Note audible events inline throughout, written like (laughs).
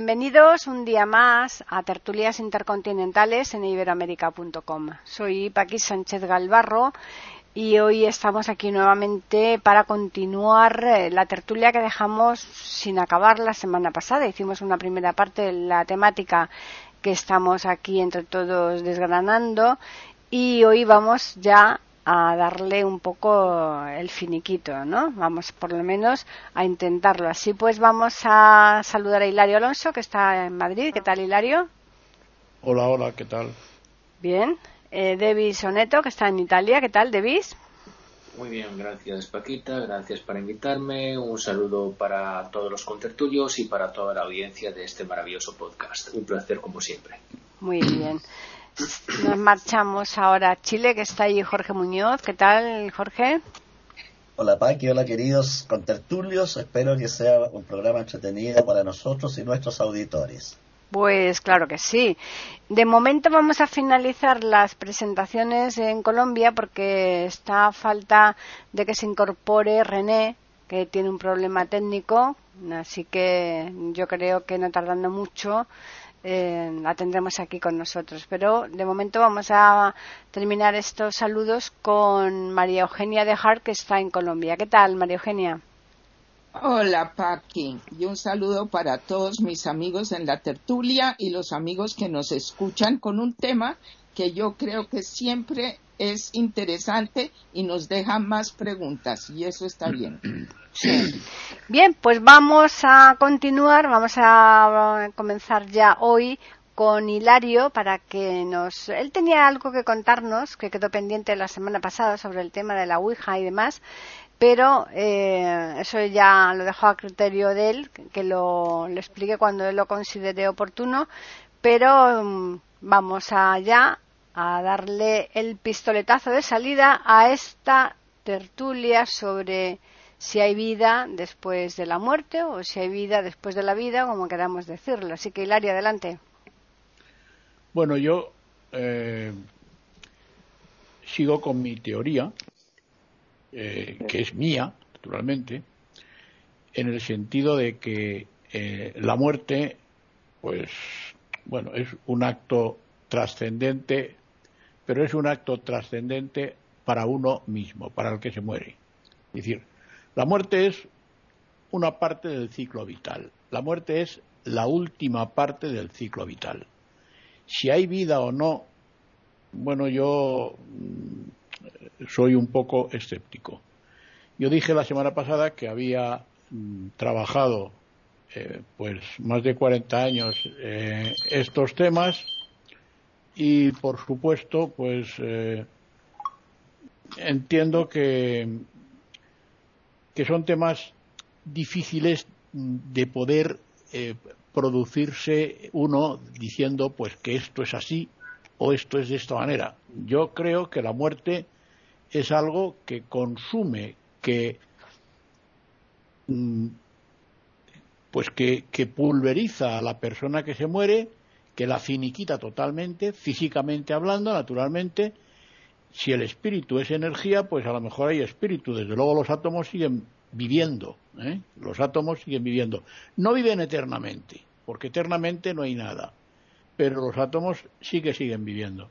Bienvenidos un día más a Tertulias Intercontinentales en iberoamérica.com. Soy Paqui Sánchez Galvarro y hoy estamos aquí nuevamente para continuar eh, la tertulia que dejamos sin acabar la semana pasada. Hicimos una primera parte de la temática que estamos aquí entre todos desgranando y hoy vamos ya a darle un poco el finiquito, ¿no? Vamos por lo menos a intentarlo. Así pues vamos a saludar a Hilario Alonso, que está en Madrid. ¿Qué tal, Hilario? Hola, hola, ¿qué tal? Bien. Eh, Devis Oneto, que está en Italia. ¿Qué tal, Devis? Muy bien, gracias Paquita, gracias por invitarme. Un saludo para todos los contertulios y para toda la audiencia de este maravilloso podcast. Un placer como siempre. Muy bien. Nos marchamos ahora a Chile, que está ahí Jorge Muñoz. ¿Qué tal, Jorge? Hola Paqui, hola queridos contertulios. Espero que sea un programa entretenido para nosotros y nuestros auditores. Pues claro que sí. De momento vamos a finalizar las presentaciones en Colombia porque está a falta de que se incorpore René, que tiene un problema técnico, así que yo creo que no tardando mucho eh, la tendremos aquí con nosotros. Pero de momento vamos a terminar estos saludos con María Eugenia de Hart, que está en Colombia. ¿Qué tal, María Eugenia? Hola, Paqui. Y un saludo para todos mis amigos en la tertulia y los amigos que nos escuchan con un tema que yo creo que siempre es interesante y nos deja más preguntas y eso está bien. (clears throat) Bien, pues vamos a continuar, vamos a comenzar ya hoy con Hilario para que nos. Él tenía algo que contarnos que quedó pendiente la semana pasada sobre el tema de la Ouija y demás, pero eh, eso ya lo dejo a criterio de él, que lo, lo explique cuando él lo considere oportuno. Pero mm, vamos allá a darle el pistoletazo de salida a esta tertulia sobre si hay vida después de la muerte o si hay vida después de la vida, como queramos decirlo. Así que, Hilario, adelante. Bueno, yo eh, sigo con mi teoría, eh, que es mía, naturalmente, en el sentido de que eh, la muerte, pues, bueno, es un acto trascendente, pero es un acto trascendente para uno mismo, para el que se muere. Es decir, la muerte es una parte del ciclo vital. La muerte es la última parte del ciclo vital. Si hay vida o no, bueno, yo mm, soy un poco escéptico. Yo dije la semana pasada que había mm, trabajado eh, pues más de 40 años eh, estos temas y por supuesto pues eh, entiendo que que son temas difíciles de poder eh, producirse uno diciendo pues que esto es así o esto es de esta manera. Yo creo que la muerte es algo que consume, que mm, pues que, que pulveriza a la persona que se muere, que la finiquita totalmente, físicamente hablando, naturalmente, si el espíritu es energía, pues a lo mejor hay espíritu. Desde luego los átomos siguen viviendo. ¿eh? Los átomos siguen viviendo. No viven eternamente, porque eternamente no hay nada. Pero los átomos sí que siguen viviendo.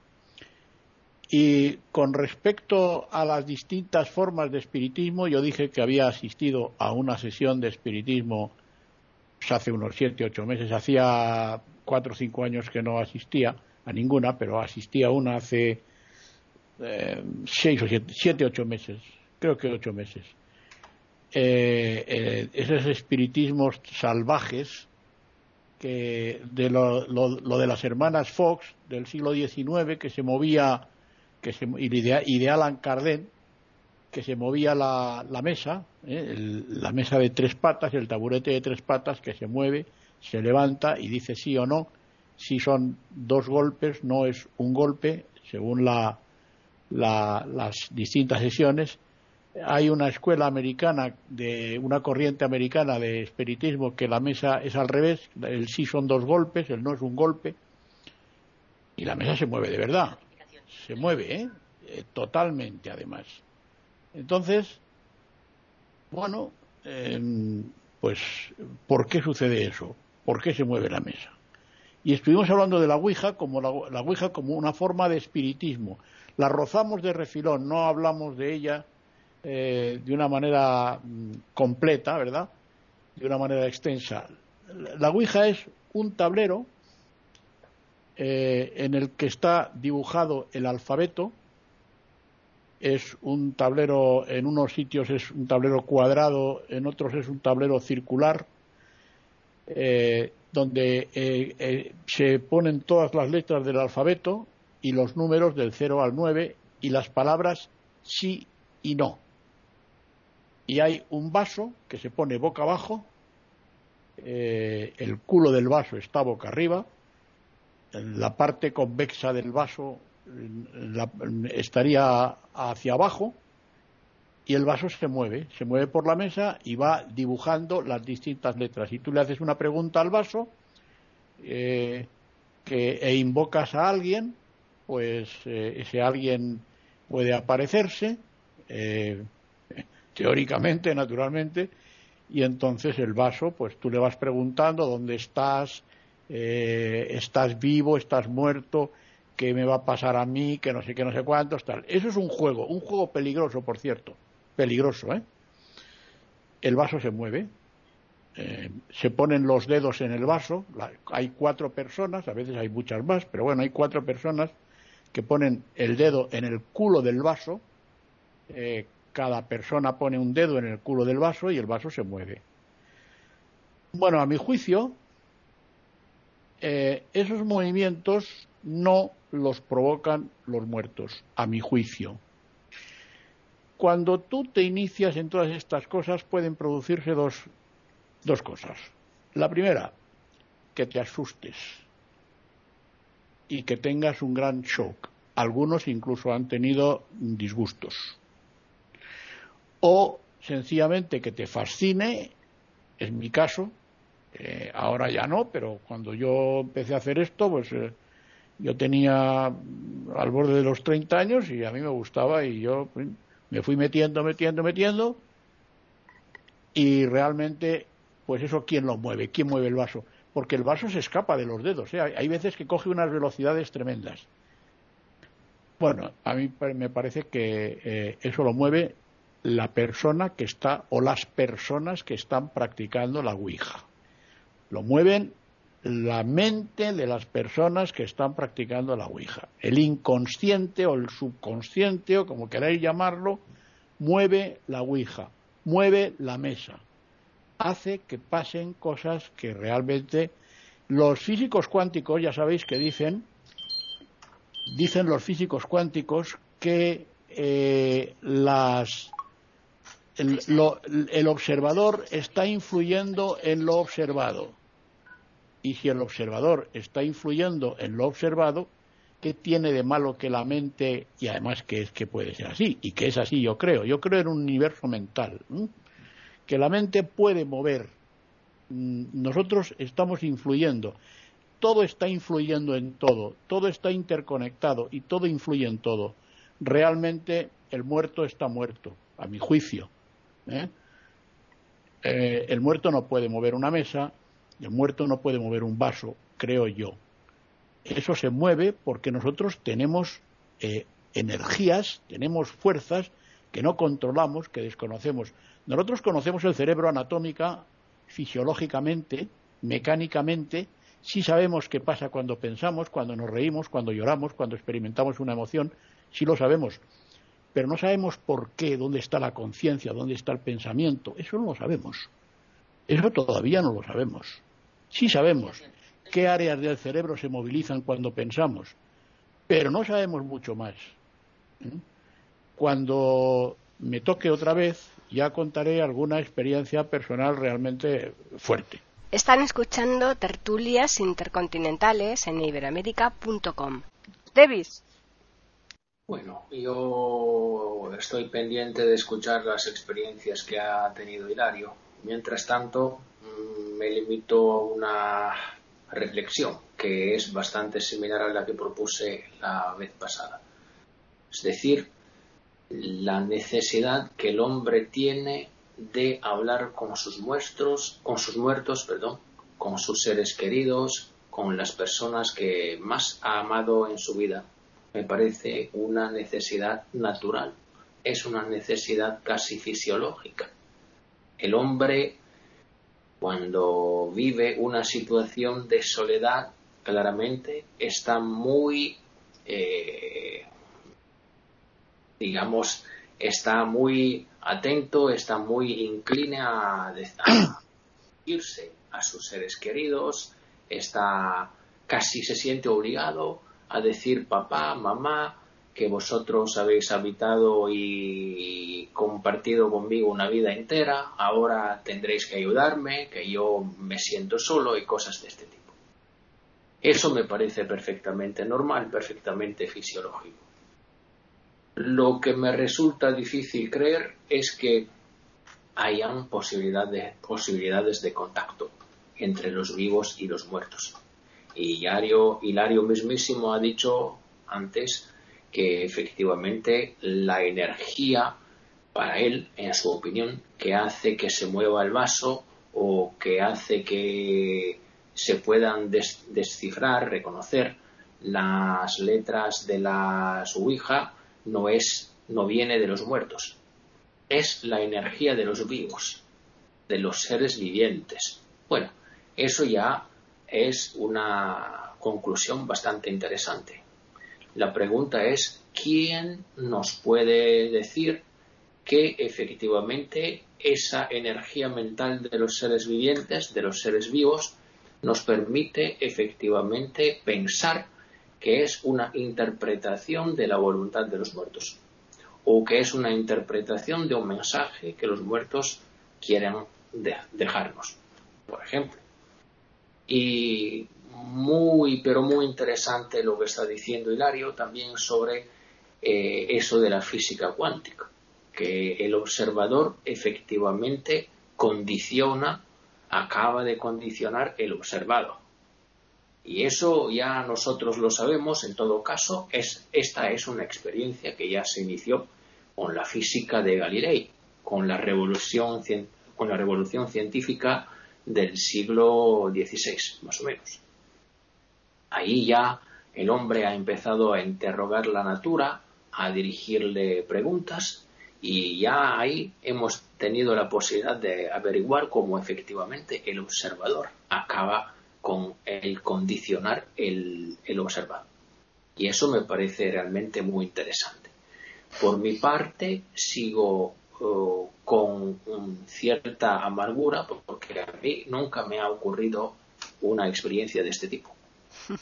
Y con respecto a las distintas formas de espiritismo, yo dije que había asistido a una sesión de espiritismo hace unos siete, ocho meses. Hacía cuatro o cinco años que no asistía a ninguna, pero asistía a una hace eh, seis o siete, ocho meses, creo que ocho meses. Eh, eh, esos espiritismos salvajes que de lo, de las hermanas Fox del siglo XIX que se movía que se, y, de, Alan Kardec que se movía la, mesa la mesa de tres patas el taburete de tres patas que se mueve se levanta y dice sí o no si son dos golpes, no es un golpe, según la, las distintas sesiones. Hay una escuela americana, de una corriente americana de espiritismo que la mesa es al revés, el sí son dos golpes, el no es un golpe, y la mesa se mueve de verdad, se mueve, ¿eh? Eh, totalmente además. Entonces, bueno, em, pues, ¿por qué sucede eso? ¿Por qué se mueve la mesa? Y estuvimos hablando de la Ouija como la, Ouija como una forma de espiritismo. La rozamos de refilón, no hablamos de ella eh, de una manera mm, completa, ¿verdad? De una manera extensa. La Ouija es un tablero eh, en el que está dibujado el alfabeto. Es un tablero, en unos sitios es un tablero cuadrado, en otros es un tablero circular. Eh, donde eh, eh, se ponen todas las letras del alfabeto y los números del 0 al 9 y las palabras sí y no. Y hay un vaso que se pone boca abajo, el culo del vaso está boca arriba, la parte convexa del vaso estaría hacia abajo y el vaso se mueve, se mueve por la mesa y va dibujando las distintas letras. Y tú le haces una pregunta al vaso eh, que, e invocas a alguien, pues eh, ese alguien puede aparecerse, eh, (laughs) teóricamente, naturalmente, y entonces el vaso, pues tú le vas preguntando dónde estás, estás vivo, estás muerto, qué me va a pasar a mí, que no sé qué, no sé cuántos, tal. Eso es un juego, un juego peligroso, por cierto peligroso. ¿eh? El vaso se mueve, eh, se ponen los dedos en el vaso, hay cuatro personas, a veces hay muchas más, pero bueno, hay cuatro personas que ponen el dedo en el culo del vaso, eh, cada persona pone un dedo en el culo del vaso y el vaso se mueve. Bueno, a mi juicio, esos movimientos no los provocan los muertos, a mi juicio. Cuando tú te inicias en todas estas cosas pueden producirse dos, dos cosas. La primera, que te asustes y que tengas un gran shock. Algunos incluso han tenido disgustos. O sencillamente que te fascine, en mi caso, eh, ahora ya no, pero cuando yo empecé a hacer esto, pues eh, yo tenía al borde de los 30 años y a mí me gustaba y yo me fui metiendo, metiendo, metiendo y realmente, pues eso, ¿quién lo mueve? ¿Quién mueve el vaso? Porque el vaso se escapa de los dedos. ¿eh? Hay veces que coge unas velocidades tremendas. Bueno, a mí me parece que eh, eso lo mueve la persona que está o las personas que están practicando la Ouija. Lo mueven la mente de las personas que están practicando la Ouija. El inconsciente o el subconsciente, o como queráis llamarlo, mueve la Ouija, mueve la mesa, hace que pasen cosas que realmente los físicos cuánticos, ya sabéis que dicen, dicen los físicos cuánticos que eh, las, el observador está influyendo en lo observado y si el observador está influyendo en lo observado, ¿qué tiene de malo que la mente, y además que es que puede ser así, y que es así yo creo, yo creo en un universo mental, que la mente puede mover, mm, nosotros estamos influyendo, todo está influyendo en todo, todo está interconectado y todo influye en todo. Realmente el muerto está muerto, a mi juicio. ¿eh? Eh, el muerto no puede mover una mesa, el muerto no puede mover un vaso, creo yo. Eso se mueve porque nosotros tenemos eh, energías, tenemos fuerzas que no controlamos, que desconocemos. Nosotros conocemos el cerebro anatómica, fisiológicamente, mecánicamente, sí sabemos qué pasa cuando pensamos, cuando nos reímos, cuando lloramos, cuando experimentamos una emoción, sí lo sabemos. Pero no sabemos por qué, dónde está la conciencia, dónde está el pensamiento. Eso no lo sabemos. Eso todavía no lo sabemos. Sí sabemos qué áreas del cerebro se movilizan cuando pensamos, pero no sabemos mucho más. ¿Mm? Cuando me toque otra vez, ya contaré alguna experiencia personal realmente fuerte. Están escuchando tertulias intercontinentales en iberoamérica.com. Davis. Bueno, yo estoy pendiente de escuchar las experiencias que ha tenido Hilario. Mientras tanto, me limito a una reflexión que es bastante similar a la que propuse la vez pasada. Es decir, la necesidad que el hombre tiene de hablar con sus muertos, con sus muertos, perdón, con sus seres queridos, con las personas que más ha amado en su vida. Me parece una necesidad natural, es una necesidad casi fisiológica. El hombre, cuando vive una situación de soledad, claramente está muy eh, digamos, está muy atento, está muy incline a, (coughs) irse a sus seres queridos, está casi se siente obligado a decir papá, mamá, que vosotros habéis habitado y compartido conmigo una vida entera, ahora tendréis que ayudarme, que yo me siento solo y cosas de este tipo. Eso me parece perfectamente normal, perfectamente fisiológico. Lo que me resulta difícil creer es que hayan posibilidades de contacto entre los vivos y los muertos. Y Hilario, Hilario mismísimo ha dicho antes que efectivamente la energía para él, en su opinión, que hace que se mueva el vaso o que hace que se puedan descifrar, reconocer las letras de la Ouija, no es, no viene de los muertos, es la energía de los vivos, de los seres vivientes. Bueno, eso ya es una conclusión bastante interesante. La pregunta es, ¿quién nos puede decir que efectivamente esa energía mental de los seres vivientes, de los seres vivos, nos permite efectivamente pensar que es una interpretación de la voluntad de los muertos o que es una interpretación de un mensaje que los muertos quieren dejarnos, por ejemplo. Y muy, pero muy interesante lo que está diciendo Hilario también sobre eh, eso de la física cuántica, que el observador efectivamente condiciona, acaba de condicionar el observado. Y eso ya nosotros lo sabemos, en todo caso, es, esta es una experiencia que ya se inició con la física de Galilei, con la revolución, con la revolución científica del siglo XVI, más o menos. Ahí ya el hombre ha empezado a interrogar la natura, a dirigirle preguntas y ya ahí hemos tenido la posibilidad de averiguar cómo efectivamente el observador acaba con el condicionar el, observado. Y eso me parece realmente muy interesante. Por mi parte, sigo uh, con cierta amargura porque a mí nunca me ha ocurrido una experiencia de este tipo.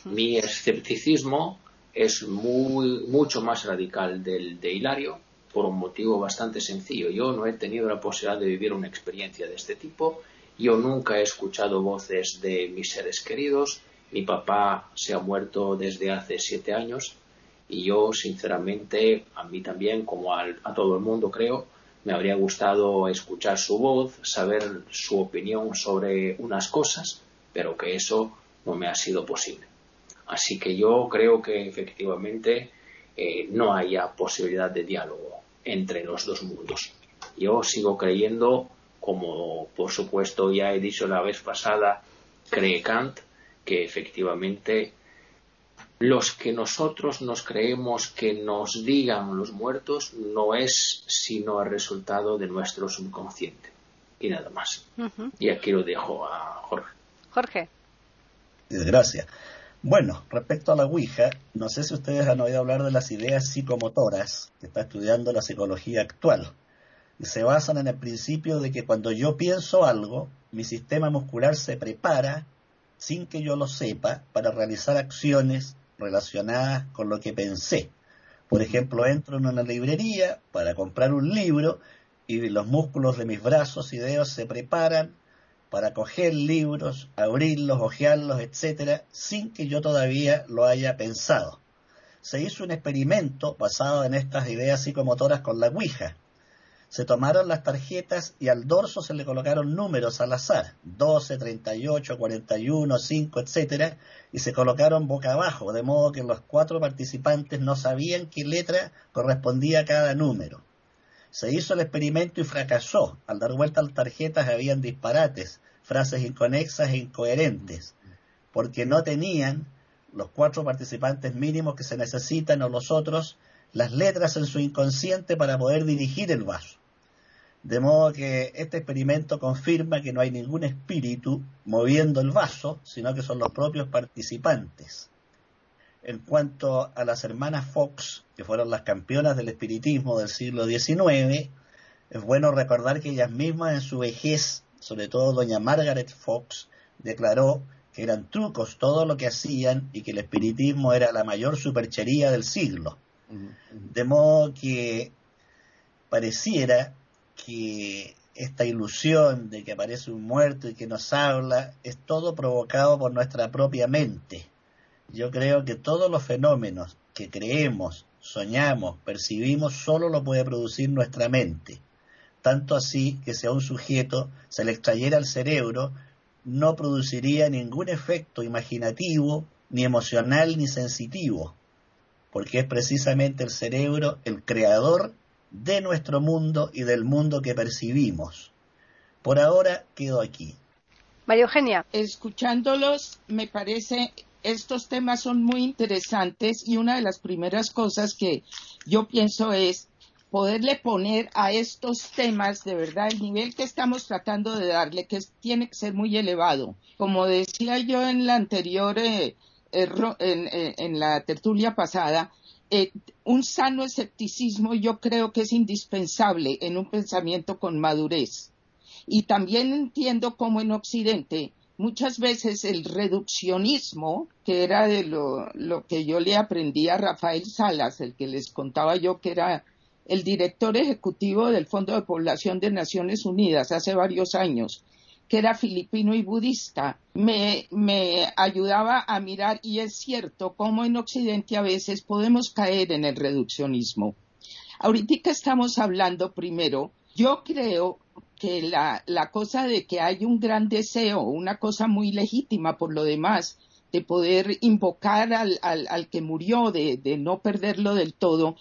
Mi escepticismo es muy, mucho más radical del de Hilario por un motivo bastante sencillo. Yo no he tenido la posibilidad de vivir una experiencia de este tipo yo nunca he escuchado voces de mis seres queridos. Mi papá se ha muerto desde hace siete años y yo, sinceramente, a mí también, como a, todo el mundo creo, me habría gustado escuchar su voz, saber su opinión sobre unas cosas, pero que eso no me ha sido posible. Así que yo creo que efectivamente eh, no haya posibilidad de diálogo entre los dos mundos. Yo sigo creyendo como por supuesto ya he dicho la vez pasada, cree Kant que efectivamente los que nosotros nos creemos que nos digan los muertos no es sino el resultado de nuestro subconsciente y nada más. Y aquí lo dejo a Jorge. Jorge. Gracias. Bueno, respecto a la Ouija, no sé si ustedes han oído hablar de las ideas psicomotoras que está estudiando la psicología actual se basan en el principio de que cuando yo pienso algo, mi sistema muscular se prepara, sin que yo lo sepa, para realizar acciones relacionadas con lo que pensé. Por ejemplo, entro en una librería para comprar un libro y los músculos de mis brazos y dedos se preparan para coger libros, abrirlos, hojearlos, etcétera, sin que yo todavía lo haya pensado. Se hizo un experimento basado en estas ideas psicomotoras con la Ouija. Se tomaron las tarjetas y al dorso se le colocaron números al azar, 12, 38, 41, 5, etcétera, y se colocaron boca abajo, de modo que los cuatro participantes no sabían qué letra correspondía a cada número. Se hizo el experimento y fracasó. Al dar vuelta a las tarjetas habían disparates, frases inconexas e incoherentes, porque no tenían los cuatro participantes mínimos que se necesitan o los otros las letras en su inconsciente para poder dirigir el vaso. De modo que este experimento confirma que no hay ningún espíritu moviendo el vaso, sino que son los propios participantes. En cuanto a las hermanas Fox, que fueron las campeonas del espiritismo del siglo XIX, es bueno recordar que ellas mismas en su vejez, sobre todo doña Margaret Fox, declaró que eran trucos todo lo que hacían y que el espiritismo era la mayor superchería del siglo. De modo que pareciera que esta ilusión de que aparece un muerto y que nos habla es todo provocado por nuestra propia mente. Yo creo que todos los fenómenos que creemos, soñamos, percibimos, solo lo puede producir nuestra mente. Tanto así que si a un sujeto se le extrayera el cerebro, no produciría ningún efecto imaginativo, ni emocional, ni sensitivo, porque es precisamente el cerebro el creador de nuestro mundo y del mundo que percibimos. Por ahora quedo aquí. María Eugenia. Escuchándolos, me parece estos temas son muy interesantes y una de las primeras cosas que yo pienso es poderle poner a estos temas de verdad el nivel que estamos tratando de darle, que tiene que ser muy elevado. Como decía yo en la anterior, eh, eh, eh, en, la tertulia pasada, un sano escepticismo yo creo que es indispensable en un pensamiento con madurez. Y también entiendo cómo en Occidente muchas veces el reduccionismo, que era de lo, lo, que yo le aprendí a Rafael Salas, el que les contaba yo que era el director ejecutivo del Fondo de Población de Naciones Unidas hace varios años, que era filipino y budista, me, me ayudaba a mirar, y es cierto, cómo en Occidente a veces podemos caer en el reduccionismo. Ahorita estamos hablando primero, yo creo que la, la, cosa de que hay un gran deseo, una cosa muy legítima por lo demás, de poder invocar al, al, al que murió, de, de, no perderlo del todo,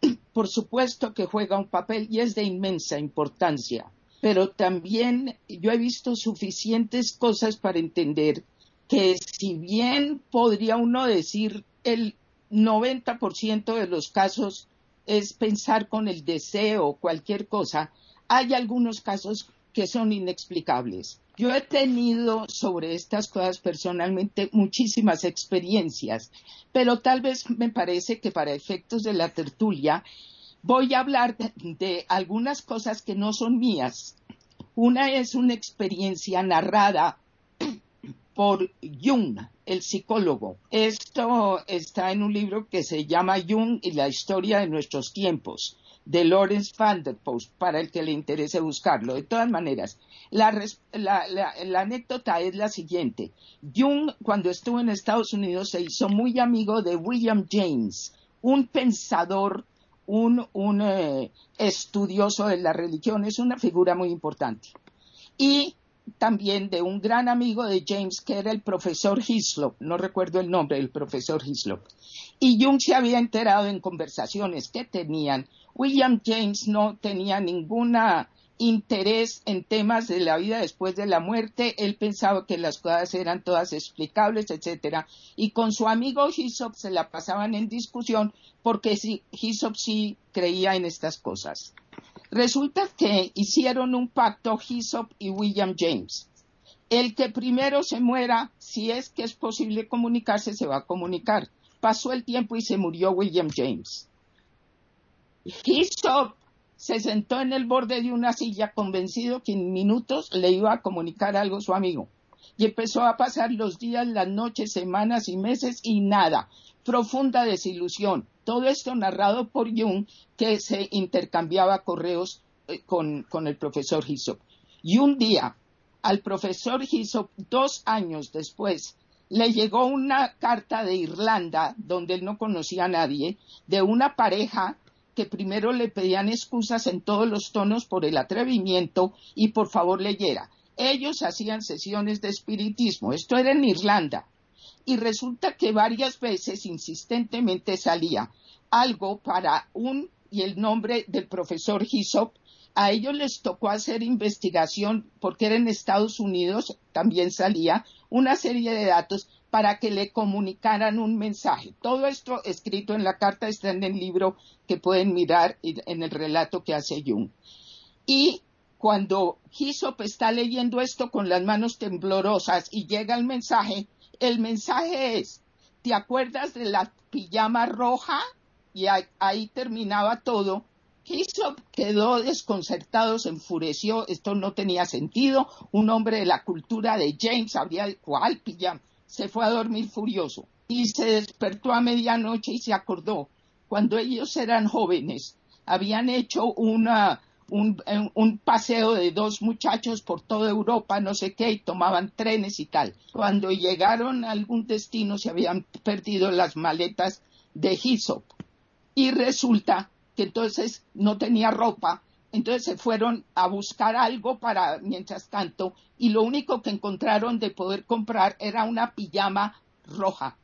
(clears throat) por supuesto que juega un papel y es de inmensa importancia. Pero también yo he visto suficientes cosas para entender que si bien podría uno decir el 90% de los casos es pensar con el deseo cualquier cosa, hay algunos casos que son inexplicables. Yo he tenido sobre estas cosas personalmente muchísimas experiencias, pero tal vez me parece que para efectos de la tertulia voy a hablar de, algunas cosas que no son mías. Una es una experiencia narrada por Jung, el psicólogo. Esto está en un libro que se llama Jung y la historia de nuestros tiempos de Lawrence van der Post, para el que le interese buscarlo. De todas maneras, la, anécdota es la siguiente. Jung, cuando estuvo en Estados Unidos, se hizo muy amigo de William James, un pensador, un, eh, estudioso de la religión, es una figura muy importante. Y también de un gran amigo de James, que era el profesor Hislop, no recuerdo el nombre del profesor Hislop. Y Jung se había enterado en conversaciones que tenían William James no tenía ningún interés en temas de la vida después de la muerte, él pensaba que las cosas eran todas explicables, etcétera, y con su amigo Hyssop se la pasaban en discusión porque Hyssop sí creía en estas cosas. Resulta que hicieron un pacto Hyssop y William James. El que primero se muera, si es que es posible comunicarse, se va a comunicar. Pasó el tiempo y se murió William James. Hyssop se sentó en el borde de una silla convencido que en minutos le iba a comunicar algo a su amigo. Y empezó a pasar los días, las noches, semanas y meses y nada. Profunda desilusión. Todo esto narrado por Jung, que se intercambiaba correos eh, con, con el profesor Hyssop. Y un día, al profesor Hyssop dos años después le llegó una carta de Irlanda, donde él no conocía a nadie, de una pareja que primero le pedían excusas en todos los tonos por el atrevimiento y por favor leyera. Ellos hacían sesiones de espiritismo, esto era en Irlanda, y resulta que varias veces insistentemente salía algo para un y el nombre del profesor Hyssop. A ellos les tocó hacer investigación porque era en Estados Unidos, también salía una serie de datos para que le comunicaran un mensaje. Todo esto escrito en la carta está en el libro que pueden mirar en el relato que hace Jung. Y cuando Hyssop está leyendo esto con las manos temblorosas y llega el mensaje, el mensaje es, ¿te acuerdas de la pijama roja? Y ahí, terminaba todo. Hyssop quedó desconcertado, se enfureció, esto no tenía sentido. Un hombre de la cultura de James habría cuál pijama. Se fue a dormir furioso y se despertó a medianoche y se acordó cuando ellos eran jóvenes habían hecho una, un, paseo de dos muchachos por toda Europa, no sé qué, y tomaban trenes y tal. Cuando llegaron a algún destino se habían perdido las maletas de Hyssop. Y resulta que entonces no tenía ropa, entonces se fueron a buscar algo para mientras tanto, y lo único que encontraron de poder comprar era una pijama roja.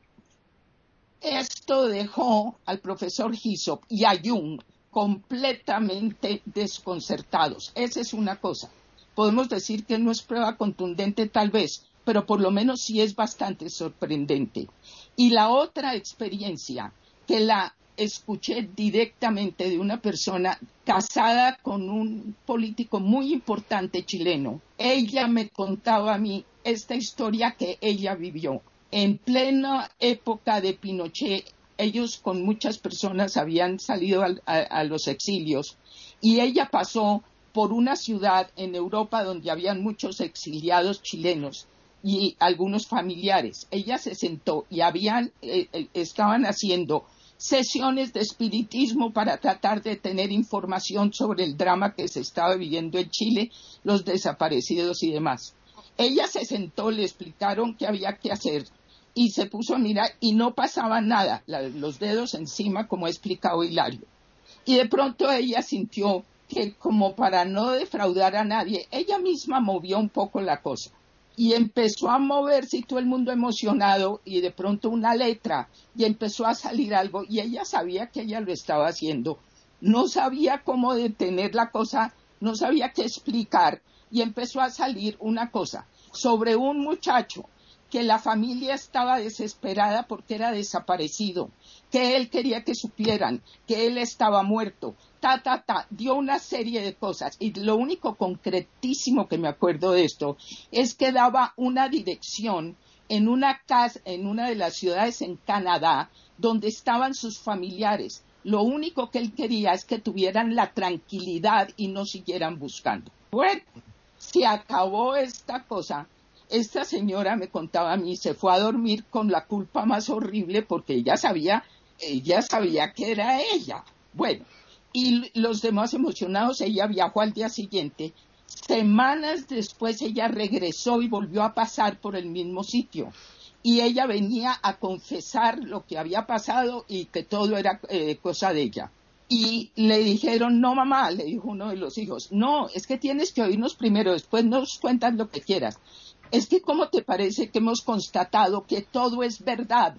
Esto dejó al profesor Hyssop y a Jung completamente desconcertados. Esa es una cosa. Podemos decir que no es prueba contundente tal vez, pero por lo menos sí es bastante sorprendente. Y la otra experiencia que la escuché directamente de una persona casada con un político muy importante chileno. Ella me contaba a mí esta historia que ella vivió. En plena época de Pinochet, ellos con muchas personas habían salido a, los exilios y ella pasó por una ciudad en Europa donde habían muchos exiliados chilenos y algunos familiares. Ella se sentó y habían, eh, eh, estaban haciendo sesiones de espiritismo para tratar de tener información sobre el drama que se estaba viviendo en Chile, los desaparecidos y demás. Ella se sentó, le explicaron qué había que hacer y se puso a mirar y no pasaba nada, los dedos encima, como ha explicado Hilario. Y de pronto ella sintió que como para no defraudar a nadie, ella misma movió un poco la cosa y empezó a moverse y todo el mundo emocionado y de pronto una letra y empezó a salir algo y ella sabía que ella lo estaba haciendo. No sabía cómo detener la cosa, no sabía qué explicar y empezó a salir una cosa sobre un muchacho que la familia estaba desesperada porque era desaparecido, que él quería que supieran que él estaba muerto, ta, ta, ta, dio una serie de cosas. Y lo único concretísimo que me acuerdo de esto es que daba una dirección en una casa, en una de las ciudades en Canadá, donde estaban sus familiares. Lo único que él quería es que tuvieran la tranquilidad y no siguieran buscando. Bueno, se acabó esta cosa esta señora me contaba a mí, se fue a dormir con la culpa más horrible porque ella sabía, ella sabía que era ella. Bueno, y los demás emocionados, ella viajó al día siguiente. Semanas después ella regresó y volvió a pasar por el mismo sitio. Y ella venía a confesar lo que había pasado y que todo era eh, cosa de ella. Y le dijeron, no mamá, le dijo uno de los hijos, no, es que tienes que oírnos primero, después nos cuentas lo que quieras es que ¿cómo te parece que hemos constatado que todo es verdad?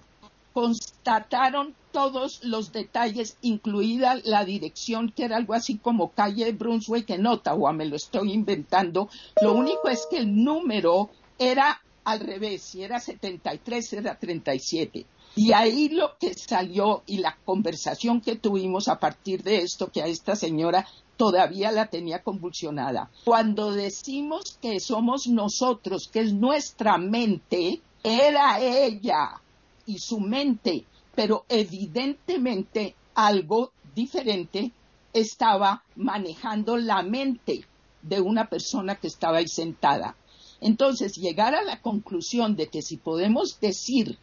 Constataron todos los detalles, incluida la dirección, que era algo así como calle Brunswick en Ottawa, me lo estoy inventando. Lo único es que el número era al revés, si era 73 era 37. Y ahí lo que salió y la conversación que tuvimos a partir de esto, que a esta señora todavía la tenía convulsionada. Cuando decimos que somos nosotros, que es nuestra mente, era ella y su mente, pero evidentemente algo diferente estaba manejando la mente de una persona que estaba ahí sentada. Entonces, llegar a la conclusión de que si podemos decir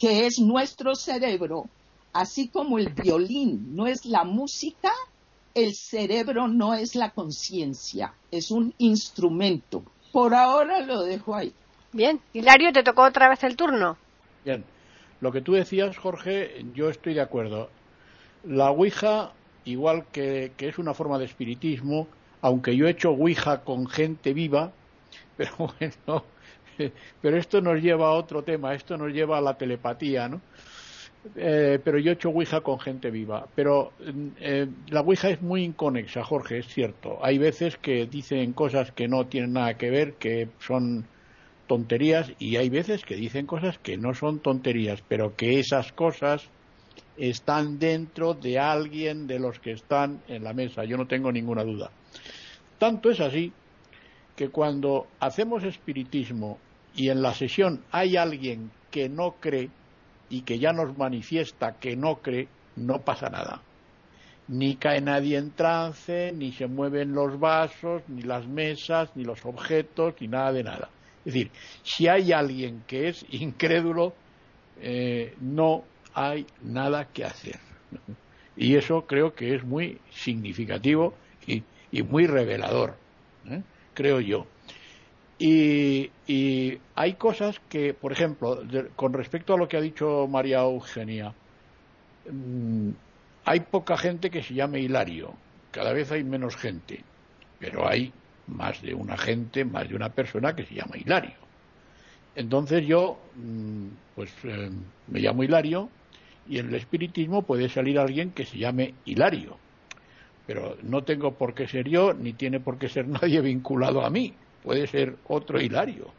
que es nuestro cerebro, así como el violín no es la música, el cerebro no es la conciencia, es un instrumento. Por ahora lo dejo ahí. Bien, Hilario, te tocó otra vez el turno. Bien, lo que tú decías, Jorge, yo estoy de acuerdo. La Ouija, igual que, que es una forma de espiritismo, aunque yo he hecho Ouija con gente viva, (laughs) pero bueno, (laughs) pero esto nos lleva a otro tema, esto nos lleva a la telepatía, ¿no? Eh, pero yo he hecho Ouija con gente viva. Pero eh, la Ouija es muy inconexa, Jorge, es cierto. Hay veces que dicen cosas que no tienen nada que ver, que son tonterías, y hay veces que dicen cosas que no son tonterías, pero que esas cosas están dentro de alguien de los que están en la mesa. Yo no tengo ninguna duda. Tanto es así que cuando hacemos espiritismo y en la sesión hay alguien que no cree, y que ya nos manifiesta que no cree, no pasa nada. Ni cae nadie en trance, ni se mueven los vasos, ni las mesas, ni los objetos, ni nada de nada. Es decir, si hay alguien que es incrédulo, eh, no hay nada que hacer. Y eso creo que es muy significativo y, muy revelador, ¿eh? creo yo. Y, hay cosas que, por ejemplo, con respecto a lo que ha dicho María Eugenia, mm, hay poca gente que se llame Hilario, cada vez hay menos gente, pero hay más de una gente, más de una persona que se llama Hilario. Entonces yo, mm, pues eh, me llamo Hilario y en el espiritismo puede salir alguien que se llame Hilario, pero no tengo por qué ser yo, ni tiene por qué ser (laughs) nadie vinculado a mí puede ser otro Hilario,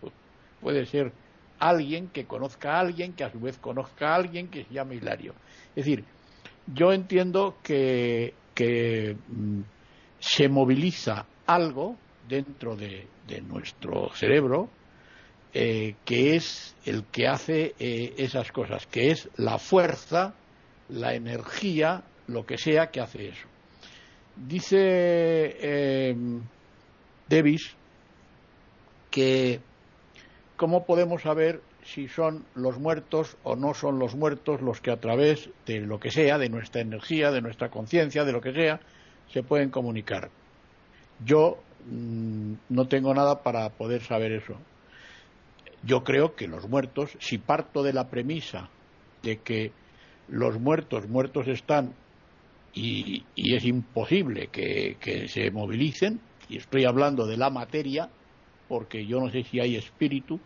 puede ser alguien que conozca a alguien, que a su vez conozca a alguien que se llame Hilario. Es decir, yo entiendo que, mm, se moviliza algo dentro de, nuestro cerebro eh, que es el que hace eh, esas cosas, que es la fuerza, la energía, lo que sea que hace eso. Dice eh, Davis que cómo podemos saber si son los muertos o no son los muertos los que a través de lo que sea, de nuestra energía, de nuestra conciencia, de lo que sea, se pueden comunicar. Yo mm, no tengo nada para poder saber eso. Yo creo que los muertos, si parto de la premisa de que los muertos muertos están y, es imposible que se movilicen, y estoy hablando de la materia, porque yo no sé si hay espíritu.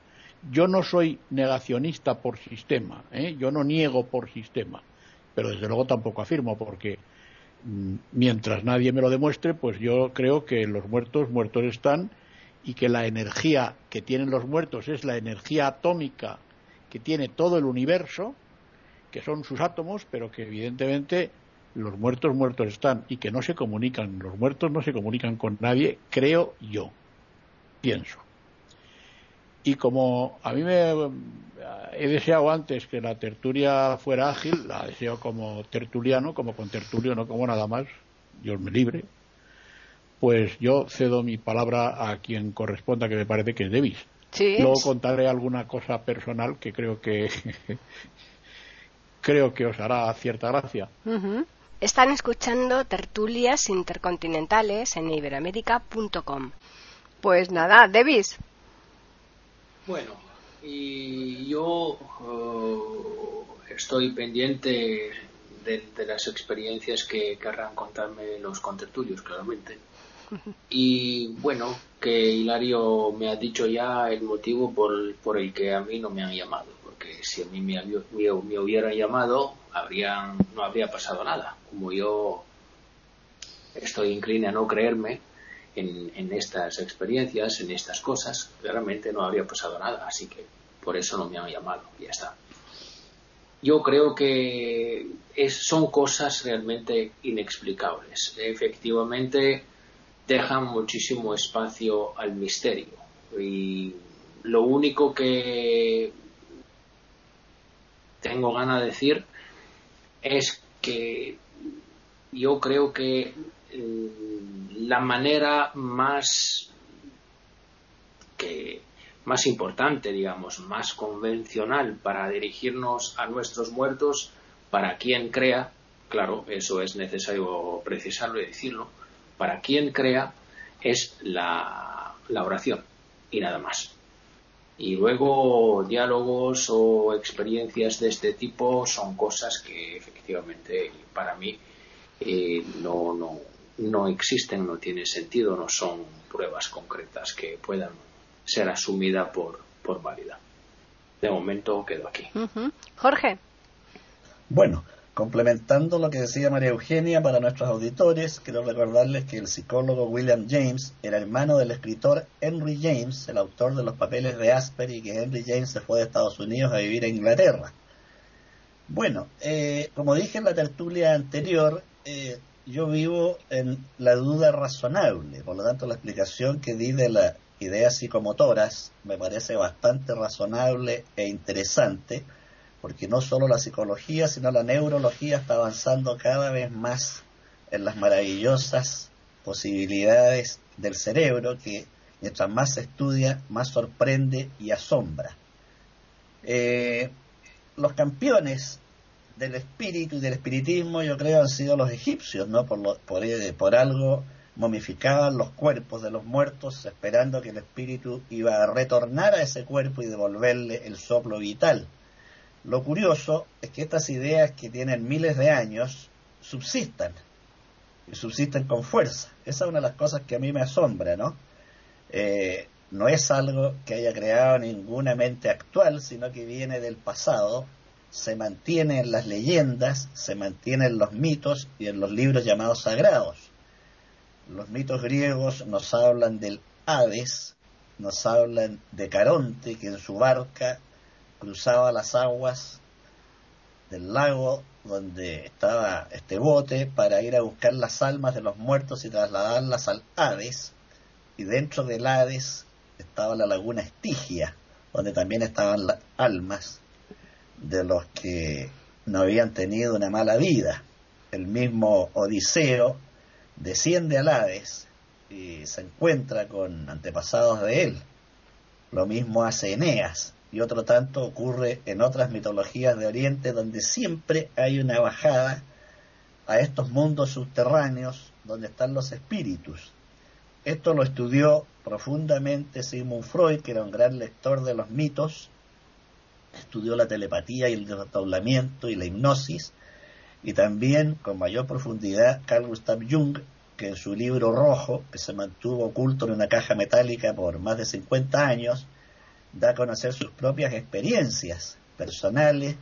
Yo no soy negacionista por sistema, ¿eh? yo no niego por sistema, pero desde luego tampoco afirmo, porque mm, mientras nadie me lo demuestre, pues yo creo que los muertos muertos están y que la energía que tienen los muertos es la energía atómica que tiene todo el universo, que son sus átomos, pero que evidentemente los muertos muertos están y que no se comunican, los muertos no se comunican con nadie, creo yo pienso. Y como a mí me he deseado antes que la tertulia fuera ágil, la deseo como tertuliano, como con tertulio, no como nada más, Dios me libre, pues yo cedo mi palabra a quien corresponda, que me parece que es Davis. Luego contaré alguna cosa personal que creo que (laughs) creo que os hará cierta gracia. Están escuchando tertulias intercontinentales en iberoamérica.com. Pues nada, Davis. Bueno, y yo eh, estoy pendiente de, las experiencias que querrán contarme los contertulios, claramente. (laughs) Y bueno, que Hilario me ha dicho ya el motivo por, el que a mí no me han llamado, porque si a mí me, me, hubieran llamado, habrían, no habría pasado nada. Como yo estoy inclinado a no creerme, en, estas experiencias, en estas cosas, claramente no habría pasado nada, así que por eso no me han llamado, ya está. Yo creo que son cosas realmente inexplicables. Efectivamente, dejan muchísimo espacio al misterio. Y lo único que tengo ganas de decir es que yo creo que la manera más que más importante, digamos, más convencional para dirigirnos a nuestros muertos, para quien crea, claro, eso es necesario precisarlo y decirlo, para quien crea es la, la oración. y nada más. Y luego diálogos o experiencias de este tipo son cosas que efectivamente para mí eh, no, no, no existen, no tienen sentido, no son pruebas concretas que puedan ser asumidas por, por válida. De momento quedo aquí. Jorge. Bueno, Complementando lo que decía María Eugenia para nuestros auditores, quiero recordarles que el psicólogo William James era hermano del escritor Henry James, el autor de los papeles de Asper, y que Henry James se fue de Estados Unidos a vivir a Inglaterra. Bueno, eh, como dije en la tertulia anterior, eh, yo vivo en la duda razonable, por lo tanto la explicación que di de las ideas psicomotoras me parece bastante razonable e interesante porque no solo la psicología, sino la neurología está avanzando cada vez más en las maravillosas posibilidades del cerebro que mientras más se estudia, más sorprende y asombra. Eh, los campeones del espíritu y del espiritismo yo creo han sido los egipcios, ¿no? Por, por, eh, por algo momificaban los cuerpos de los muertos esperando que el espíritu iba a retornar a ese cuerpo y devolverle el soplo vital. Lo curioso es que estas ideas que tienen miles de años subsistan y subsisten con fuerza. Esa es una de las cosas que a mí me asombra, ¿no? Eh, no es algo que haya creado ninguna mente actual, sino que viene del pasado, se mantiene en las leyendas, se mantiene en los mitos y en los libros llamados sagrados. Los mitos griegos nos hablan del Hades, nos hablan de Caronte, que en su barca cruzaba las aguas del lago donde estaba este bote para ir a buscar las almas de los muertos y trasladarlas al Hades. Y dentro del Hades estaba la laguna Estigia, donde también estaban las almas de los que no habían tenido una mala vida. El mismo Odiseo desciende al Hades y se encuentra con antepasados de él. Lo mismo hace Eneas y otro tanto ocurre en otras mitologías de Oriente donde siempre hay una bajada a estos mundos subterráneos donde están los espíritus. Esto lo estudió profundamente Sigmund Freud, que era un gran lector de los mitos, estudió la telepatía y el desdoblamiento y la hipnosis, y también con mayor profundidad Carl Gustav Jung, que en su libro rojo, que se mantuvo oculto en una caja metálica por más de 50 años, da a conocer sus propias experiencias personales,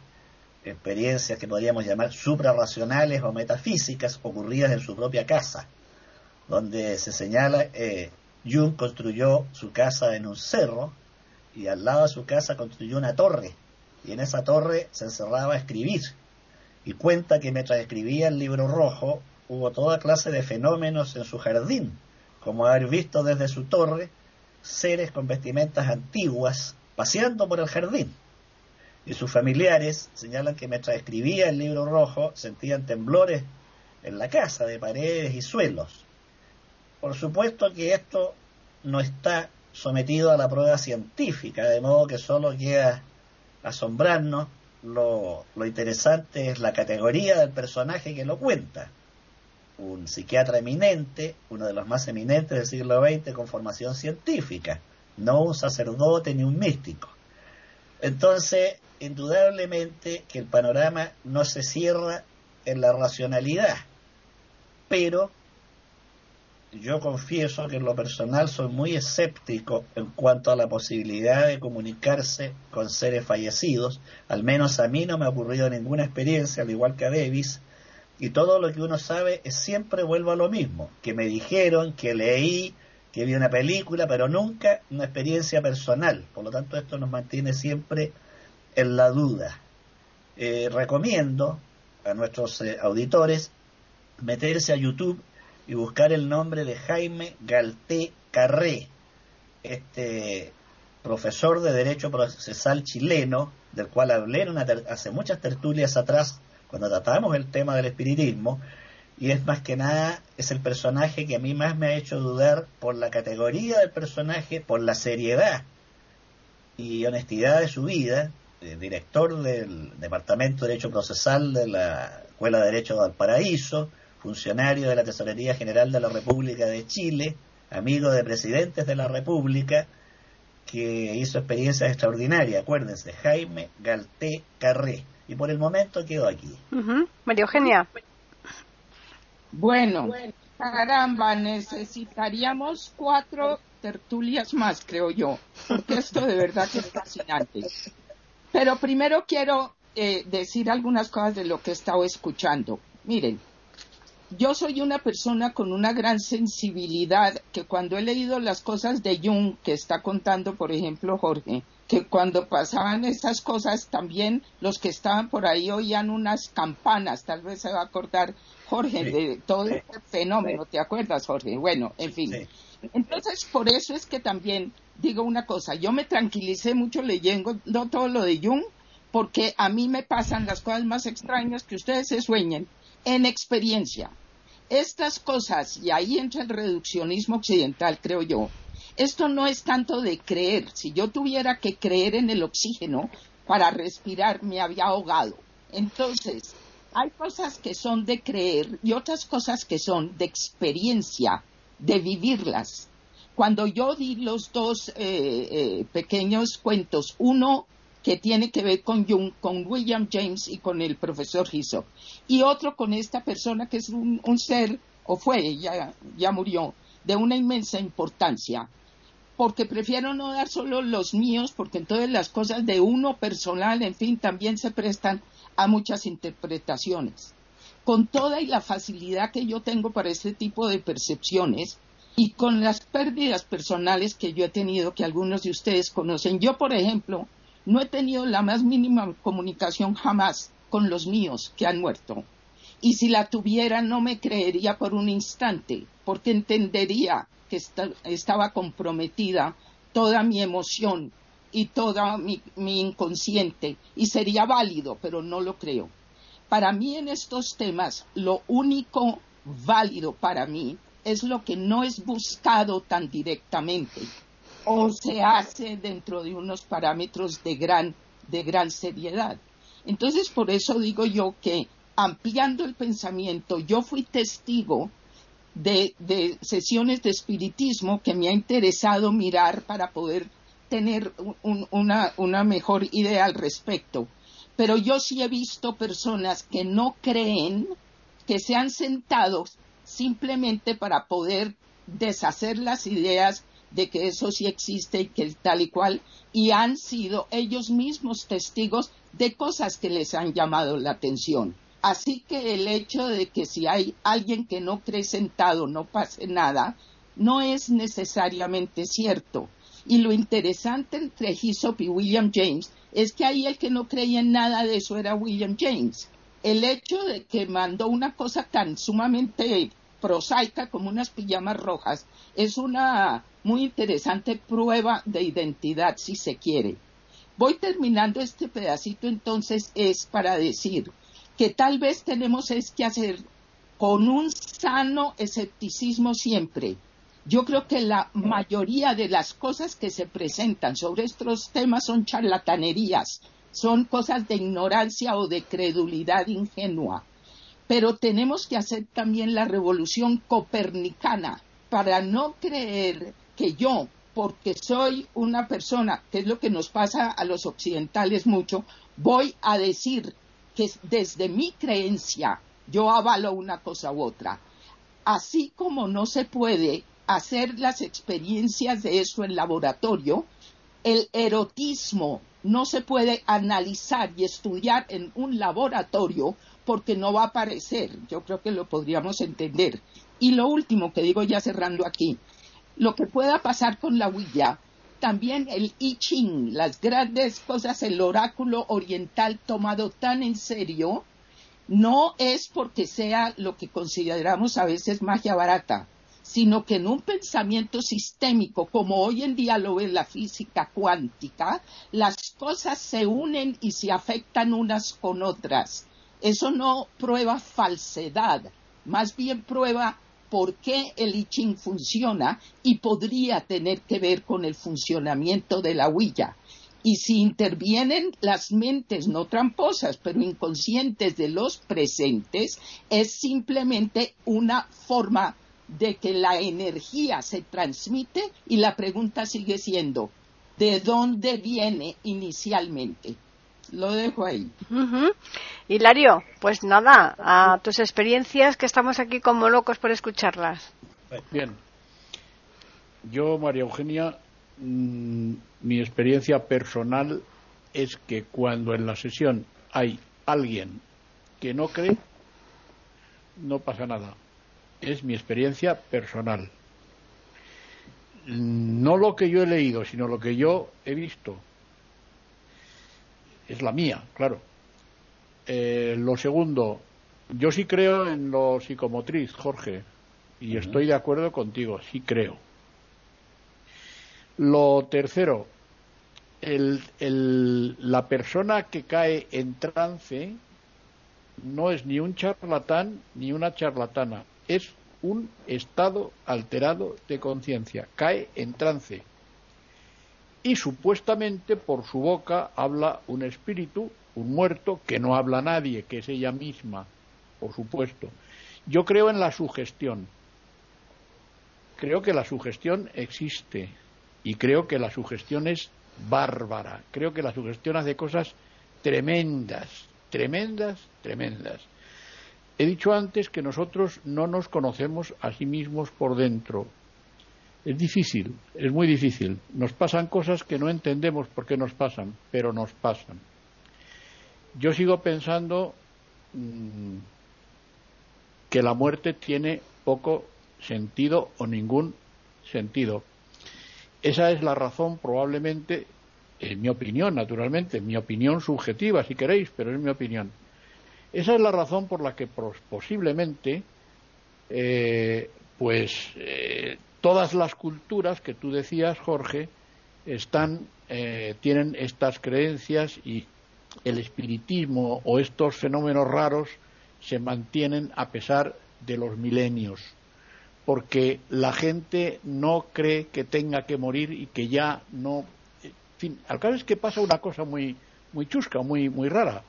experiencias que podríamos llamar suprarracionales o metafísicas ocurridas en su propia casa, donde se señala, eh, Jung construyó su casa en un cerro y al lado de su casa construyó una torre y en esa torre se encerraba a escribir y cuenta que mientras escribía el libro rojo hubo toda clase de fenómenos en su jardín, como haber visto desde su torre seres con vestimentas antiguas paseando por el jardín. Y sus familiares señalan que mientras escribía el libro rojo sentían temblores en la casa de paredes y suelos. Por supuesto que esto no está sometido a la prueba científica, de modo que solo queda asombrarnos. Lo, lo interesante es la categoría del personaje que lo cuenta un psiquiatra eminente, uno de los más eminentes del siglo XX con formación científica, no un sacerdote ni un místico. Entonces, indudablemente que el panorama no se cierra en la racionalidad, pero yo confieso que en lo personal soy muy escéptico en cuanto a la posibilidad de comunicarse con seres fallecidos, al menos a mí no me ha ocurrido ninguna experiencia, al igual que a Davis, y todo lo que uno sabe es siempre vuelvo a lo mismo, que me dijeron, que leí, que vi una película, pero nunca una experiencia personal. Por lo tanto, esto nos mantiene siempre en la duda. Eh, recomiendo a nuestros eh, auditores meterse a YouTube y buscar el nombre de Jaime Galté Carré, este profesor de Derecho Procesal chileno, del cual hablé hace muchas tertulias atrás cuando tratamos el tema del espiritismo, y es más que nada, es el personaje que a mí más me ha hecho dudar por la categoría del personaje, por la seriedad y honestidad de su vida, director del Departamento de Derecho Procesal de la Escuela de Derecho de Valparaíso, funcionario de la Tesorería General de la República de Chile, amigo de presidentes de la República, que hizo experiencias extraordinarias, acuérdense, Jaime Galté Carré. Y por el momento quedó aquí. María Eugenia. Bueno, caramba, necesitaríamos cuatro tertulias más, creo yo, porque esto de verdad que es fascinante. Pero primero quiero eh, decir algunas cosas de lo que he estado escuchando. Miren, yo soy una persona con una gran sensibilidad que cuando he leído las cosas de Jung, que está contando, por ejemplo, Jorge, que cuando pasaban estas cosas también los que estaban por ahí oían unas campanas, tal vez se va a acordar Jorge de todo este fenómeno, ¿te acuerdas Jorge? Bueno, en fin. Entonces, por eso es que también digo una cosa, yo me tranquilicé mucho leyendo todo lo de Jung, porque a mí me pasan las cosas más extrañas que ustedes se sueñen en experiencia. Estas cosas, y ahí entra el reduccionismo occidental, creo yo, esto no es tanto de creer. Si yo tuviera que creer en el oxígeno para respirar, me había ahogado. Entonces, hay cosas que son de creer y otras cosas que son de experiencia, de vivirlas. Cuando yo di los dos eh, eh, pequeños cuentos, uno que tiene que ver con William James y con el profesor Hyssop. Y otro con esta persona que es un, ser, o fue, ya, ya murió, de una inmensa importancia. Porque prefiero no dar solo los míos, porque entonces las cosas de uno personal, en fin, también se prestan a muchas interpretaciones. Con toda y la facilidad que yo tengo para este tipo de percepciones, y con las pérdidas personales que yo he tenido, que algunos de ustedes conocen. Yo, por ejemplo, no he tenido la más mínima comunicación jamás con los míos que han muerto. Y si la tuviera no me creería por un instante, porque entendería que estaba comprometida toda mi emoción y toda mi, inconsciente, y sería válido, pero no lo creo. Para mí en estos temas, lo único válido para mí es lo que no es buscado tan directamente, o se hace dentro de unos parámetros de gran, de gran seriedad. Entonces, por eso digo yo que ampliando el pensamiento, yo fui testigo de, de, sesiones de espiritismo que me ha interesado mirar para poder tener una, una mejor idea al respecto. Pero yo sí he visto personas que no creen, que se han sentado simplemente para poder deshacer las ideas de que eso sí existe y que tal y cual, y han sido ellos mismos testigos de cosas que les han llamado la atención. Así que el hecho de que si hay alguien que no cree sentado no pase nada, no es necesariamente cierto. Y lo interesante entre Hyssop y William James es que ahí el que no creía en nada de eso era William James. El hecho de que mandó una cosa tan sumamente prosaica como unas pijamas rojas es una muy interesante prueba de identidad, si se quiere. Voy terminando este pedacito entonces es para decir que tal vez tenemos es que hacer con un sano escepticismo siempre. Yo creo que la mayoría de las cosas que se presentan sobre estos temas son charlatanerías, son cosas de ignorancia o de credulidad ingenua. Pero tenemos que hacer también la revolución copernicana para no creer que yo, porque soy una persona, que es lo que nos pasa a los occidentales mucho, voy a decir que desde mi creencia yo avalo una cosa u otra. Así como no se puede hacer las experiencias de eso en laboratorio, el erotismo no se puede analizar y estudiar en un laboratorio porque no va a aparecer. Yo creo que lo podríamos entender. Y lo último que digo ya cerrando aquí, lo que pueda pasar con la huilla, también el I Ching, las grandes cosas, el oráculo oriental tomado tan en serio, no es porque sea lo que consideramos a veces magia barata, sino que en un pensamiento sistémico, como hoy en día lo ve la física cuántica, las cosas se unen y se afectan unas con otras. Eso no prueba falsedad, más bien prueba por qué el I Ching funciona y podría tener que ver con el funcionamiento de la huilla. Y si intervienen las mentes no tramposas, pero inconscientes de los presentes, es simplemente una forma de que la energía se transmite y la pregunta sigue siendo, de dónde viene inicialmente. Lo dejo ahí. Hilario, pues nada, a tus experiencias que estamos aquí como locos por escucharlas. Bien. Yo, María Eugenia, mm, mi experiencia personal es que cuando en la sesión hay alguien que no cree, no pasa nada. Es mi experiencia personal. No lo que yo he leído, sino lo que yo he visto. Es la mía, claro. Eh, lo segundo, yo sí creo en lo psicomotriz, Jorge, y estoy de acuerdo contigo, sí creo. Lo tercero, la persona que cae en trance no es ni un charlatán ni una charlatana, es un estado alterado de conciencia, cae en trance. Y supuestamente por su boca habla un espíritu, un muerto, que no habla nadie, que es ella misma, por supuesto. Yo creo en la sugestión. Creo que la sugestión existe y creo que la sugestión es bárbara. Creo que la sugestión hace cosas tremendas, tremendas, tremendas. He dicho antes que nosotros no nos conocemos a sí mismos por dentro. Es difícil, es muy difícil. Nos pasan cosas que no entendemos por qué nos pasan, pero nos pasan. Yo sigo pensando mm, que la muerte tiene poco sentido o ningún sentido. Esa es la razón probablemente, en mi opinión, naturalmente, mi opinión subjetiva si queréis, pero es mi opinión esa es la razón por la que posiblemente, eh, pues, eh, todas las culturas que tú decías, Jorge, están, eh, tienen estas creencias y el espiritismo o estos fenómenos raros se mantienen a pesar de los milenios, porque la gente no cree que tenga que morir y que ya no. En fin, al cabo es que pasa una cosa muy, muy chusca, muy, muy rara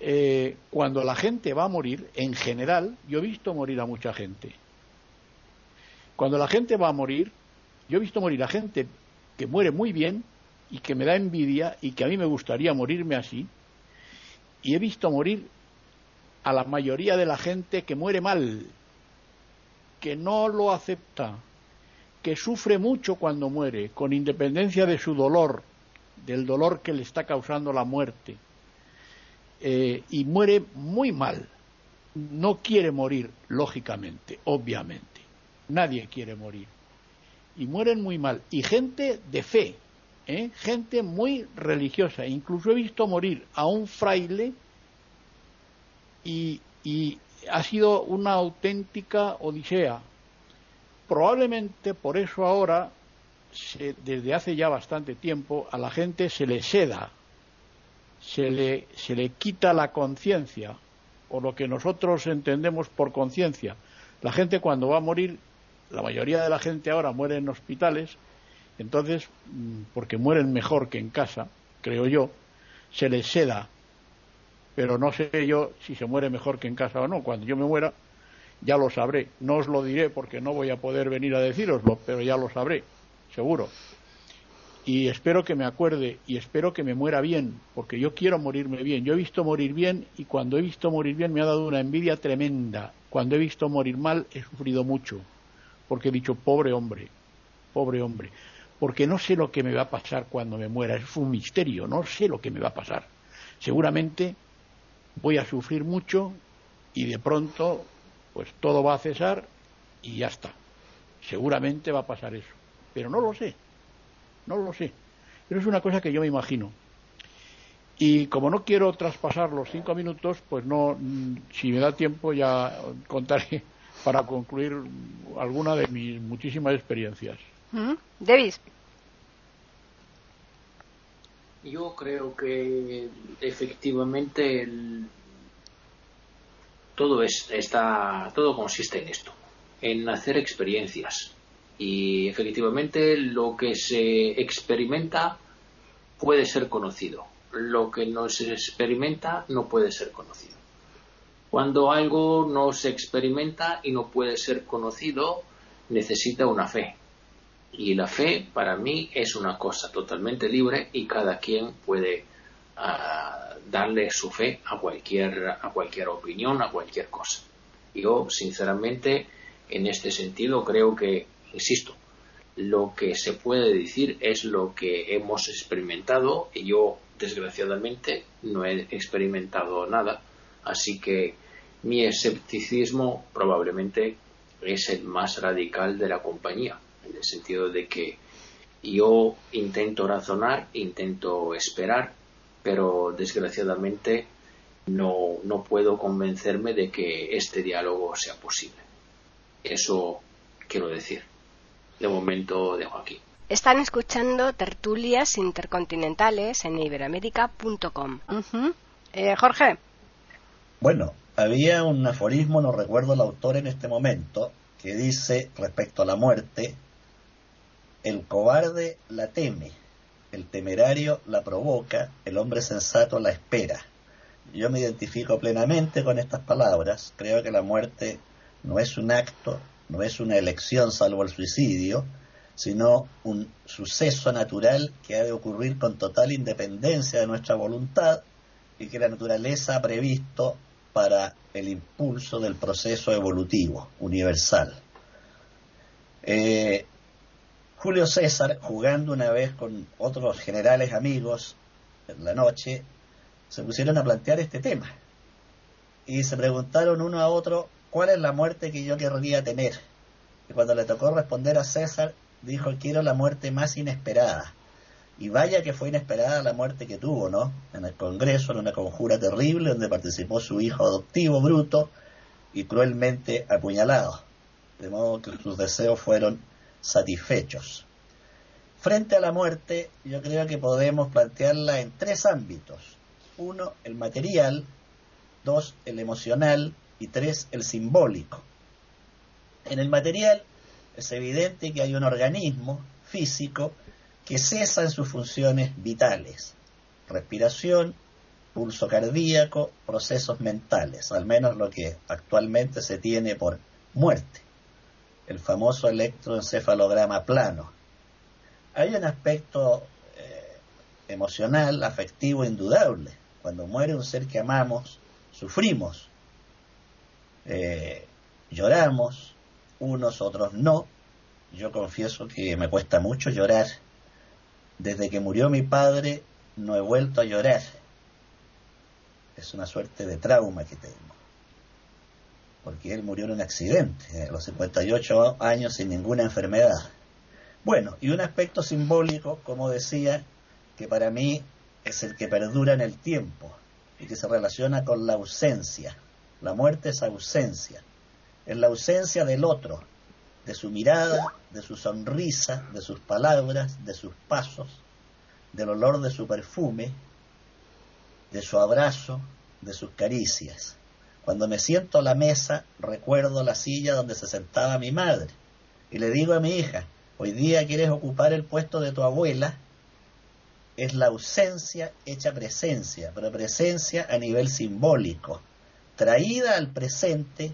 eh, cuando la gente va a morir, en general, yo he visto morir a mucha gente. Cuando la gente va a morir, yo he visto morir a gente que muere muy bien y que me da envidia y que a mí me gustaría morirme así. Y he visto morir a la mayoría de la gente que muere mal, que no lo acepta, que sufre mucho cuando muere, con independencia de su dolor, del dolor que le está causando la muerte eh, y muere muy mal. No quiere morir, lógicamente, obviamente. Nadie quiere morir. Y mueren muy mal. Y gente de fe, ¿eh? gente muy religiosa. Incluso he visto morir a un fraile y, y ha sido una auténtica odisea. Probablemente por eso ahora, desde hace ya bastante tiempo, a la gente se le seda se le, se le quita la conciencia, o lo que nosotros entendemos por conciencia. La gente cuando va a morir, la mayoría de la gente ahora muere en hospitales, entonces, mm, porque mueren mejor que en casa, creo yo, se les seda. Pero no sé yo si se muere mejor que en casa o no. Cuando yo me muera, ya lo sabré. No os lo diré porque no voy a poder venir a decíroslo, pero ya lo sabré, seguro y espero que me acuerde y espero que me muera bien, porque yo quiero morirme bien. Yo he visto morir bien y cuando he visto morir bien me ha dado una envidia tremenda. Cuando he visto morir mal he sufrido mucho, porque he dicho, pobre hombre, pobre hombre, porque no sé lo que me va a pasar cuando me muera, es un misterio, no sé lo que me va a pasar. Seguramente voy a sufrir mucho y de pronto pues todo va a cesar y ya está. Seguramente va a pasar eso, pero no lo sé no lo sé. Pero es una cosa que yo me imagino. Y como no quiero traspasar los cinco minutos, pues no, mm, si me da tiempo ya contaré para concluir alguna de mis muchísimas experiencias. ¿Mm? Davis. Yo creo que efectivamente todo es, está, todo consiste en esto, en hacer experiencias. Y efectivamente lo que se experimenta puede ser conocido. Lo que no se experimenta no puede ser conocido. Cuando algo no se experimenta y no puede ser conocido, necesita una fe. Y la fe para mí es una cosa totalmente libre y cada quien puede ah, darle su fe a cualquier, a cualquier opinión, a cualquier cosa. Yo, sinceramente, en este sentido creo que, insisto, lo que se puede decir es lo que hemos experimentado y yo, desgraciadamente, no he experimentado nada. Así que mi escepticismo probablemente es el más radical de la compañía, en el sentido de que yo intento razonar, intento esperar, pero desgraciadamente no, no puedo convencerme de que este diálogo sea posible. Eso quiero decir. De momento dejo aquí. Están escuchando tertulias intercontinentales en iberoamérica.com. Eh, Jorge. Bueno, había un aforismo, no recuerdo el autor en este momento, que dice respecto a la muerte, el cobarde la teme, el temerario la provoca, el hombre sensato la espera. Yo me identifico plenamente con estas palabras, creo que la muerte no es un acto, no es una elección salvo el suicidio, sino un suceso natural que ha de ocurrir con total independencia de nuestra voluntad y que la naturaleza ha previsto para el impulso del proceso evolutivo universal. Eh, Julio César, jugando una vez con otros generales amigos en la noche, se pusieron a plantear este tema y se preguntaron uno a otro cuál es la muerte que yo querría tener. Y cuando le tocó responder a César, dijo quiero la muerte más inesperada. Y vaya que fue inesperada la muerte que tuvo, ¿no? En el Congreso, en una conjura terrible donde participó su hijo adoptivo, Bruto, y cruelmente apuñalado. De modo que sus deseos fueron satisfechos. Frente a la muerte, yo creo que podemos plantearla en tres ámbitos. Uno, el material. Dos, el emocional. Y tres, el simbólico. En el material es evidente que hay un organismo físico que cesa en sus funciones vitales, respiración, pulso cardíaco, procesos mentales, al menos lo que actualmente se tiene por muerte, el famoso electroencefalograma plano. Hay un aspecto eh, emocional, afectivo indudable. Cuando muere un ser que amamos, sufrimos, eh, lloramos, unos otros no. Yo confieso que me cuesta mucho llorar desde que murió mi padre no he vuelto a llorar. Es una suerte de trauma que tengo. Porque él murió en un accidente, a los 58 años sin ninguna enfermedad. Bueno, y un aspecto simbólico, como decía, que para mí es el que perdura en el tiempo y que se relaciona con la ausencia. La muerte es ausencia. Es la ausencia del otro, de su mirada, de su sonrisa, de sus palabras, de sus pasos, del olor de su perfume, de su abrazo, de sus caricias. Cuando me siento a la mesa, recuerdo la silla donde se sentaba mi madre y le digo a mi hija, hoy día quieres ocupar el puesto de tu abuela, es la ausencia hecha presencia, pero presencia a nivel simbólico, traída al presente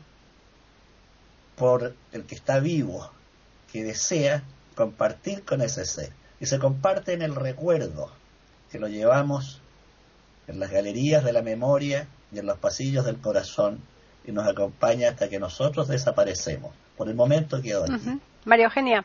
por el que está vivo, que desea compartir con ese ser. Y se comparte en el recuerdo, que lo llevamos en las galerías de la memoria y en los pasillos del corazón y nos acompaña hasta que nosotros desaparecemos. Por el momento quedó aquí. María Eugenia.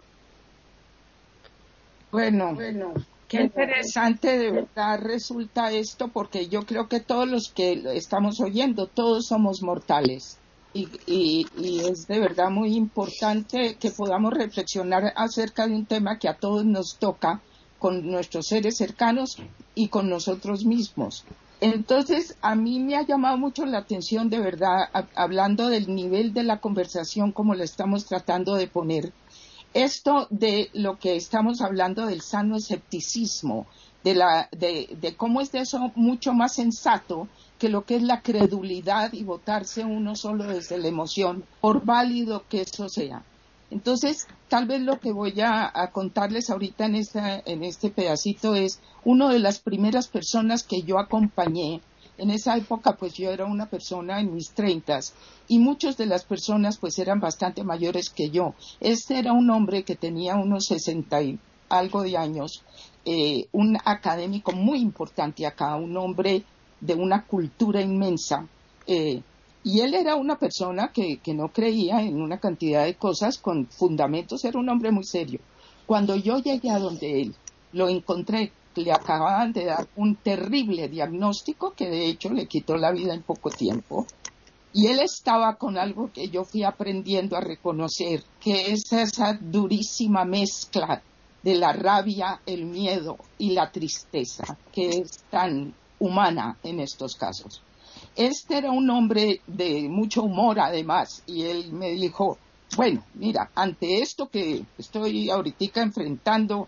Bueno, bueno, qué interesante de verdad resulta esto porque yo creo que todos los que estamos oyendo, todos somos mortales y, es de verdad muy importante que podamos reflexionar acerca de un tema que a todos nos toca con nuestros seres cercanos y con nosotros mismos. Entonces, a mí me ha llamado mucho la atención, de verdad, hablando del nivel de la conversación como lo estamos tratando de poner, esto de lo que estamos hablando del sano escepticismo, de, la, de, de cómo es de eso mucho más sensato que lo que es la credulidad y votarse uno solo desde la emoción, por válido que eso sea. Entonces, tal vez lo que voy a, contarles ahorita en, en este pedacito es una de las primeras personas que yo acompañé En esa época, pues yo era una persona en mis treintas y muchas de las personas, pues eran bastante mayores que yo. Este era un hombre que tenía unos sesenta y algo de años, eh, un académico muy importante acá, un hombre de una cultura inmensa. Eh, y él era una persona que, que no creía en una cantidad de cosas con fundamentos, era un hombre muy serio. Cuando yo llegué a donde él, lo encontré, le acababan de dar un terrible diagnóstico que de hecho le quitó la vida en poco tiempo. Y él estaba con algo que yo fui aprendiendo a reconocer, que es esa durísima mezcla de la rabia, el miedo y la tristeza, que es tan humana en estos casos. Este era un hombre de mucho humor además y él me dijo, bueno, mira, ante esto que estoy ahorita enfrentando,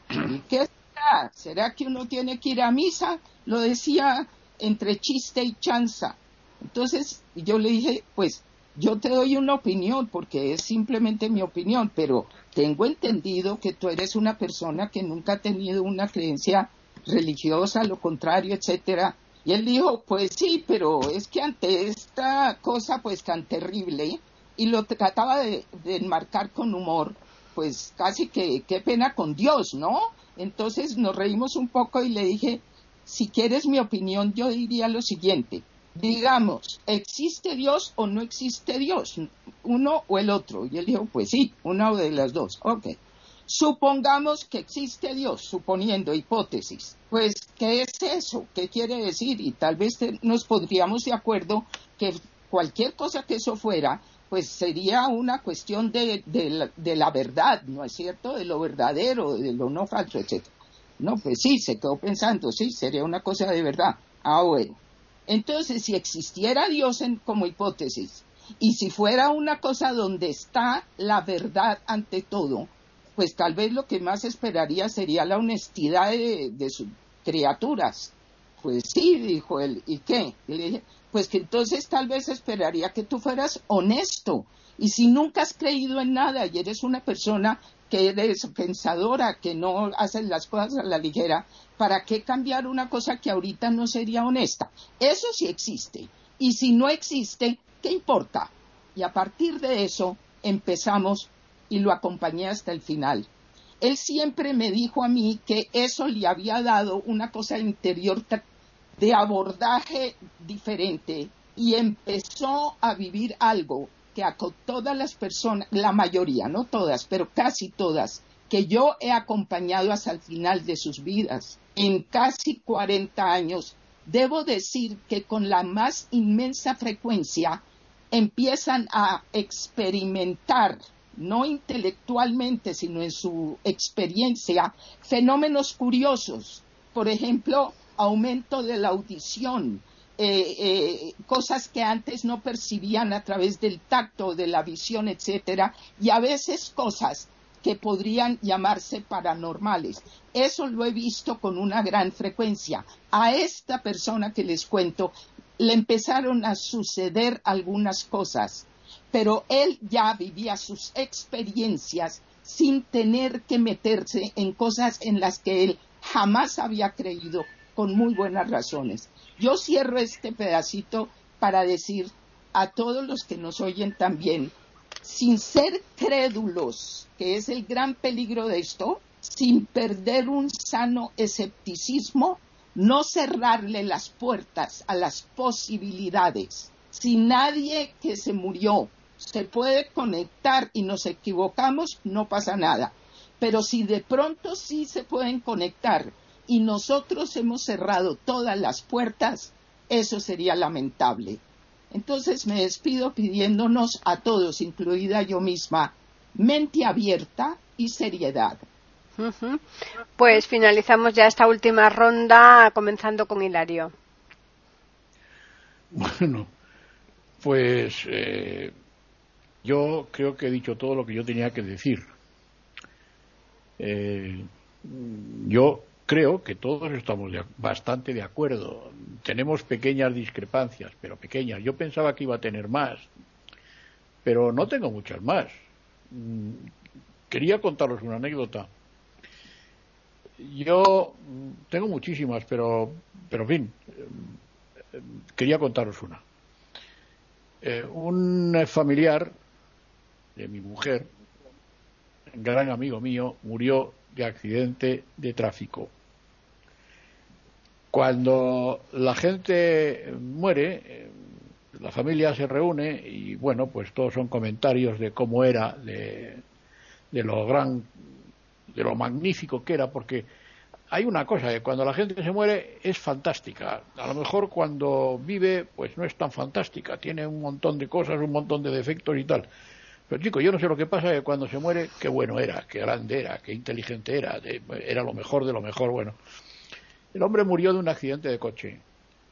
¿qué será? ¿Será que uno tiene que ir a misa? Lo decía entre chiste y chanza. Entonces yo le dije, pues yo te doy una opinión porque es simplemente mi opinión, pero tengo entendido que tú eres una persona que nunca ha tenido una creencia religiosa, lo contrario, etcétera. Y él dijo, pues sí, pero es que ante esta cosa pues tan terrible, y lo trataba de, enmarcar con humor, pues casi que qué pena con Dios, ¿no? Entonces nos reímos un poco y le dije, si quieres mi opinión, yo diría lo siguiente, digamos, ¿existe Dios o no existe Dios? Uno o el otro. Y él dijo, pues sí, una de las dos. Ok. Supongamos que existe Dios, suponiendo hipótesis. Pues, ¿qué es eso? ¿Qué quiere decir? Y tal vez nos podríamos de acuerdo que cualquier cosa que eso fuera, pues sería una cuestión de, la, verdad, ¿no es cierto? De lo verdadero, de lo no falso, etc. No, pues sí, se quedó pensando, sí, sería una cosa de verdad. Ah, bueno. Entonces, si existiera Dios como hipótesis, y si fuera una cosa donde está la verdad ante todo, pues tal vez lo que más esperaría sería la honestidad de, sus criaturas. Pues sí, dijo él, ¿y qué? le dije, pues que entonces tal vez esperaría que tú fueras honesto. Y si nunca has creído en nada y eres una persona que eres pensadora, que no haces las cosas a la ligera, ¿para qué cambiar una cosa que ahorita no sería honesta? Eso sí existe. Y si no existe, ¿qué importa? Y a partir de eso empezamos y lo acompañé hasta el final. Él siempre me dijo a mí que eso le había dado una cosa interior de abordaje diferente y empezó a vivir algo que a todas las personas, la mayoría, no todas, pero casi todas, que yo he acompañado hasta el final de sus vidas, en casi 40 años, debo decir que con la más inmensa frecuencia empiezan a experimentar no intelectualmente, sino en su experiencia, fenómenos curiosos. Por ejemplo, aumento de la audición, eh, eh, cosas que antes no percibían a través del tacto, de la visión, etcétera, y a veces cosas que podrían llamarse paranormales. Eso lo he visto con una gran frecuencia. A esta persona que les cuento le empezaron a suceder algunas cosas pero él ya vivía sus experiencias sin tener que meterse en cosas en las que él jamás había creído con muy buenas razones. Yo cierro este pedacito para decir a todos los que nos oyen también, sin ser crédulos, que es el gran peligro de esto, sin perder un sano escepticismo, no cerrarle las puertas a las posibilidades. Si nadie que se murió se puede conectar y nos equivocamos, no pasa nada. Pero si de pronto sí se pueden conectar y nosotros hemos cerrado todas las puertas, eso sería lamentable. Entonces me despido pidiéndonos a todos, incluida yo misma, mente abierta y seriedad. Pues finalizamos ya esta última ronda, comenzando con Hilario. Bueno, pues eh, yo creo que he dicho todo lo que yo tenía que decir. Eh, yo creo que todos estamos bastante de acuerdo. Tenemos pequeñas discrepancias, pero pequeñas. Yo pensaba que iba a tener más, pero no tengo muchas más. Mm, quería contaros una anécdota. Yo tengo muchísimas, pero, pero en fin, quería contaros una. Eh, un familiar de mi mujer, gran amigo mío, murió de accidente de tráfico. Cuando la gente muere, eh, la familia se reúne y bueno, pues todos son comentarios de cómo era, de, lo gran, de lo magnífico que era, porque hay una cosa, que cuando la gente se muere es fantástica. A lo mejor cuando vive, pues no es tan fantástica. Tiene un montón de cosas, un montón de defectos y tal. Pero chico, yo no sé lo que pasa, que cuando se muere, qué bueno era, qué grande era, qué inteligente era, era lo mejor de lo mejor. Bueno, el hombre murió de un accidente de coche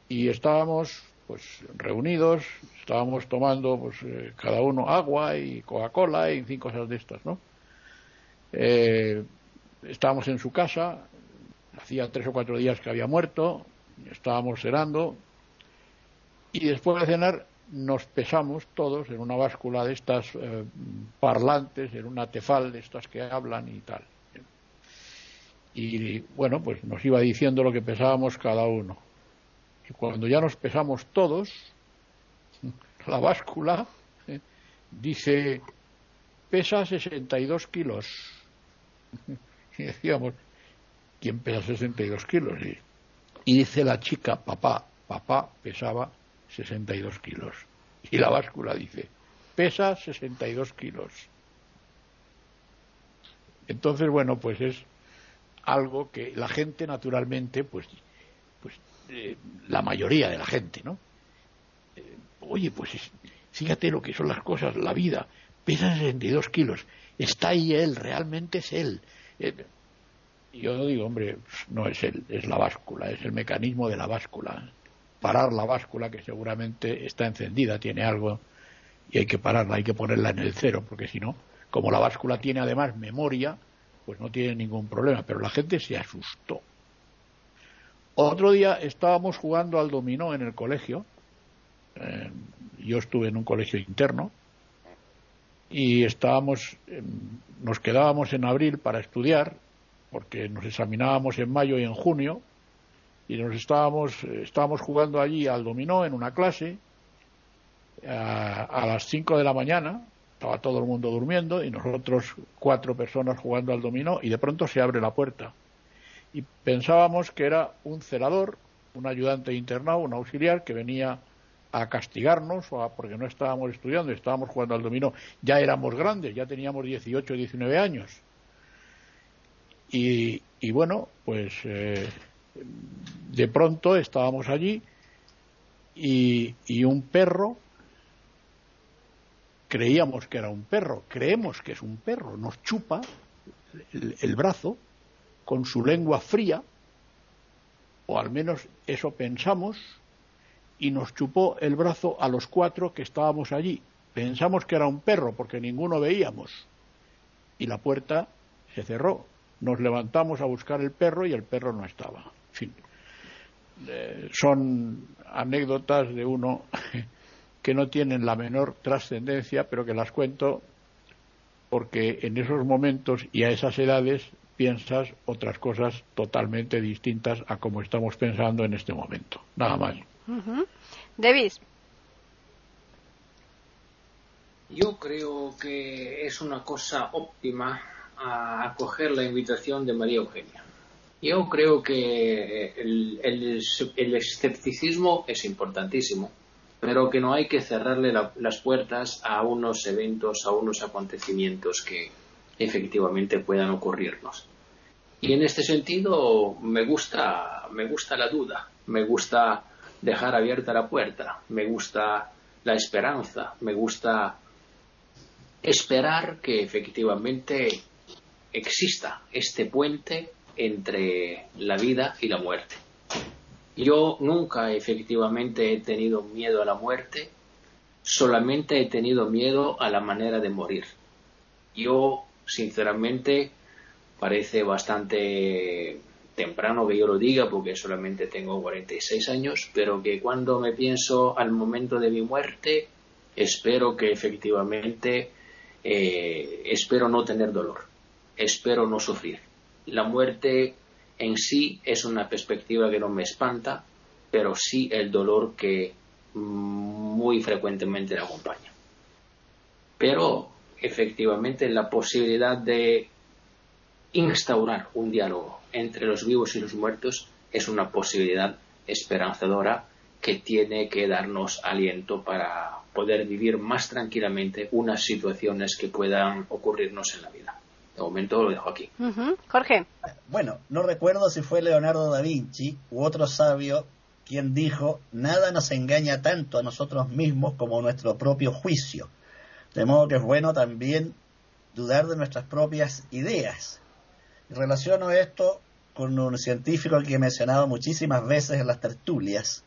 y estábamos pues reunidos, estábamos tomando pues eh, cada uno agua y Coca-Cola y cinco cosas de estas, ¿no? Eh, estábamos en su casa, hacía tres o cuatro días que había muerto, estábamos cenando y después de cenar nos pesamos todos en una báscula de estas eh, parlantes, en una tefal de estas que hablan y tal. Y bueno, pues nos iba diciendo lo que pesábamos cada uno. Y cuando ya nos pesamos todos, (laughs) la báscula eh, dice, pesa 62 kilos. (laughs) Y decíamos, ¿quién pesa 62 kilos? Y, y dice la chica, papá, papá pesaba 62 kilos. Y la báscula dice, pesa 62 kilos. Entonces, bueno, pues es algo que la gente naturalmente, pues, pues eh, la mayoría de la gente, ¿no? Eh, oye, pues fíjate lo que son las cosas, la vida, pesa 62 kilos, está ahí él, realmente es él. Eh, yo no digo, hombre, no es él, es la báscula, es el mecanismo de la báscula. Parar la báscula que seguramente está encendida, tiene algo y hay que pararla, hay que ponerla en el cero, porque si no, como la báscula tiene además memoria, pues no tiene ningún problema, pero la gente se asustó. Otro día estábamos jugando al dominó en el colegio, eh, yo estuve en un colegio interno, y estábamos, nos quedábamos en abril para estudiar, porque nos examinábamos en mayo y en junio, y nos estábamos, estábamos jugando allí al dominó en una clase, a, las 5 de la mañana, estaba todo el mundo durmiendo y nosotros cuatro personas jugando al dominó y de pronto se abre la puerta. Y pensábamos que era un celador, un ayudante internado, un auxiliar que venía a castigarnos o a, porque no estábamos estudiando, estábamos jugando al dominó. Ya éramos grandes, ya teníamos 18 o 19 años. Y, y bueno, pues eh, de pronto estábamos allí y, un perro creíamos que era un perro, creemos que es un perro, nos chupa el, brazo con su lengua fría, o al menos eso pensamos, y nos chupó el brazo a los cuatro que estábamos allí. Pensamos que era un perro porque ninguno veíamos. Y la puerta se cerró. Nos levantamos a buscar el perro y el perro no estaba. Fin, eh, son anécdotas de uno (laughs) que no tienen la menor trascendencia, pero que las cuento porque en esos momentos y a esas edades piensas otras cosas totalmente distintas a como estamos pensando en este momento. Nada más. David. Yo creo que es una cosa óptima a acoger la invitación de María Eugenia. Yo creo que el, el escepticismo es importantísimo pero que no hay que cerrarle las puertas a unos eventos, a unos acontecimientos que efectivamente puedan ocurrirnos. Y en este sentido me gusta, me gusta la duda, me gusta dejar abierta la puerta, me gusta la esperanza, me gusta esperar que efectivamente exista este puente entre la vida y la muerte. Yo nunca efectivamente he tenido miedo a la muerte, solamente he tenido miedo a la manera de morir. Yo, sinceramente, parece bastante temprano que yo lo diga porque solamente tengo 46 años, pero que cuando me pienso al momento de mi muerte, espero que efectivamente, eh, espero no tener dolor, espero no sufrir. La muerte en sí es una perspectiva que no me espanta, pero sí el dolor que muy frecuentemente le acompaña. Pero efectivamente la posibilidad de instaurar un diálogo entre los vivos y los muertos es una posibilidad esperanzadora que tiene que darnos aliento para poder vivir más tranquilamente unas situaciones que puedan ocurrirnos en la vida. De momento lo dejo aquí. Jorge. Bueno, no recuerdo si fue Leonardo da Vinci u otro sabio quien dijo, nada nos engaña tanto a nosotros mismos como nuestro propio juicio. De modo que es bueno también dudar de nuestras propias ideas. Y relaciono esto con un científico que he mencionado muchísimas veces en las tertulias,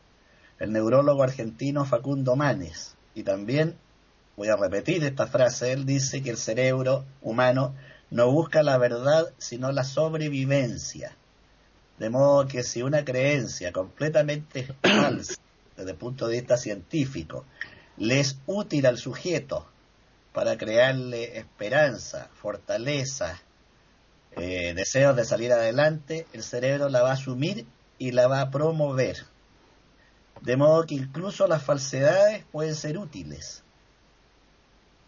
el neurólogo argentino Facundo Manes. Y también, voy a repetir esta frase, él dice que el cerebro humano no busca la verdad, sino la sobrevivencia. De modo que si una creencia completamente (clears throat) falsa desde el punto de vista científico le es útil al sujeto para crearle esperanza, fortaleza, eh, deseos de salir adelante, el cerebro la va a asumir y la va a promover. De modo que incluso las falsedades pueden ser útiles,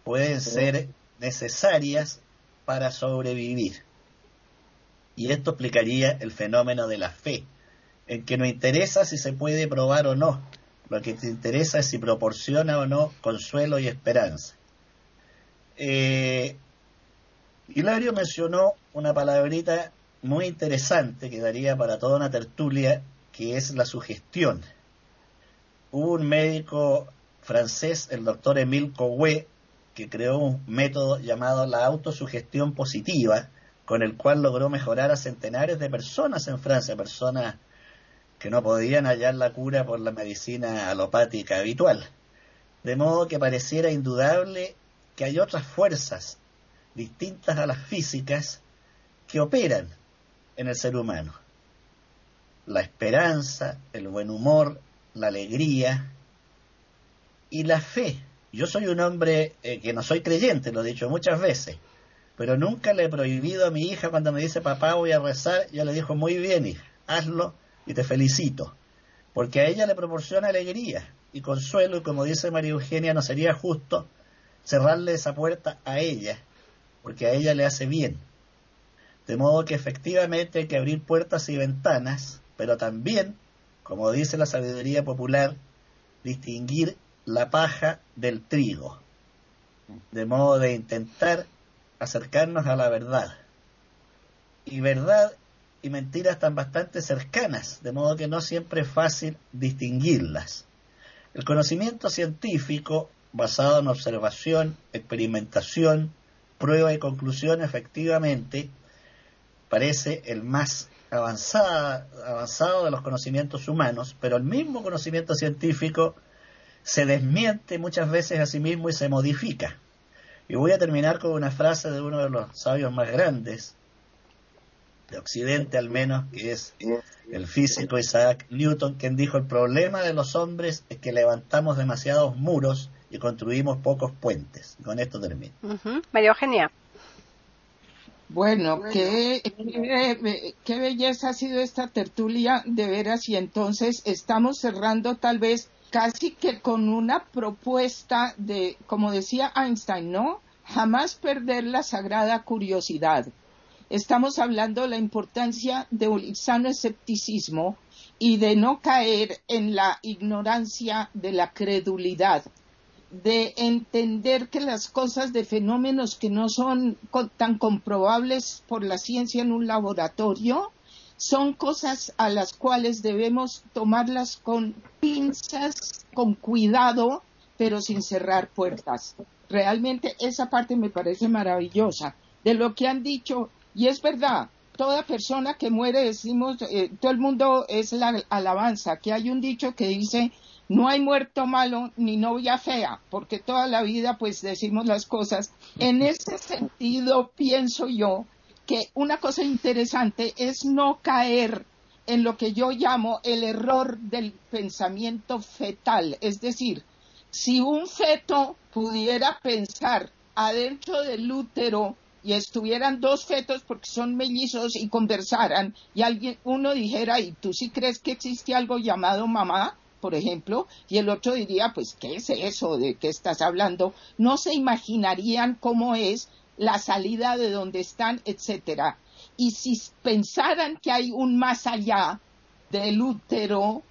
pueden ser necesarias para sobrevivir. Y esto explicaría el fenómeno de la fe, en que no interesa si se puede probar o no, lo que te interesa es si proporciona o no consuelo y esperanza. Eh, Hilario mencionó una palabrita muy interesante que daría para toda una tertulia, que es la sugestión. Hubo un médico francés, el doctor Emile Coué, que creó un método llamado la autosugestión positiva, con el cual logró mejorar a centenares de personas en Francia, personas que no podían hallar la cura por la medicina alopática habitual. De modo que pareciera indudable que hay otras fuerzas distintas a las físicas que operan en el ser humano. La esperanza, el buen humor, la alegría y la fe. Yo soy un hombre eh, que no soy creyente, lo he dicho muchas veces, pero nunca le he prohibido a mi hija cuando me dice papá voy a rezar, yo le dijo muy bien hija, hazlo y te felicito, porque a ella le proporciona alegría y consuelo y como dice María Eugenia no sería justo cerrarle esa puerta a ella porque a ella le hace bien. De modo que efectivamente hay que abrir puertas y ventanas, pero también, como dice la sabiduría popular, distinguir la paja del trigo, de modo de intentar acercarnos a la verdad. Y verdad y mentira están bastante cercanas, de modo que no siempre es fácil distinguirlas. El conocimiento científico, basado en observación, experimentación, prueba y conclusión efectivamente parece el más avanzado de los conocimientos humanos, pero el mismo conocimiento científico se desmiente muchas veces a sí mismo y se modifica. Y voy a terminar con una frase de uno de los sabios más grandes, de Occidente al menos, que es el físico Isaac Newton, quien dijo, el problema de los hombres es que levantamos demasiados muros y construimos pocos puentes. con esto termino. María Eugenia. Bueno, qué, qué, belleza ha sido esta tertulia, de veras, y entonces estamos cerrando tal vez casi que con una propuesta de, como decía Einstein, ¿no? Jamás perder la sagrada curiosidad. Estamos hablando de la importancia de un sano escepticismo y de no caer en la ignorancia de la credulidad de entender que las cosas de fenómenos que no son tan comprobables por la ciencia en un laboratorio son cosas a las cuales debemos tomarlas con pinzas, con cuidado, pero sin cerrar puertas. Realmente esa parte me parece maravillosa de lo que han dicho, y es verdad, toda persona que muere, decimos, eh, todo el mundo es la alabanza. Aquí hay un dicho que dice, no hay muerto malo ni novia fea, porque toda la vida pues decimos las cosas. En ese sentido pienso yo que una cosa interesante es no caer en lo que yo llamo el error del pensamiento fetal, es decir, si un feto pudiera pensar adentro del útero y estuvieran dos fetos porque son mellizos y conversaran y alguien uno dijera, ¿y tú sí crees que existe algo llamado mamá? por ejemplo, y el otro diría, pues, ¿qué es eso? ¿De qué estás hablando? No se imaginarían cómo es la salida de donde están, etcétera. Y si pensaran que hay un más allá del útero,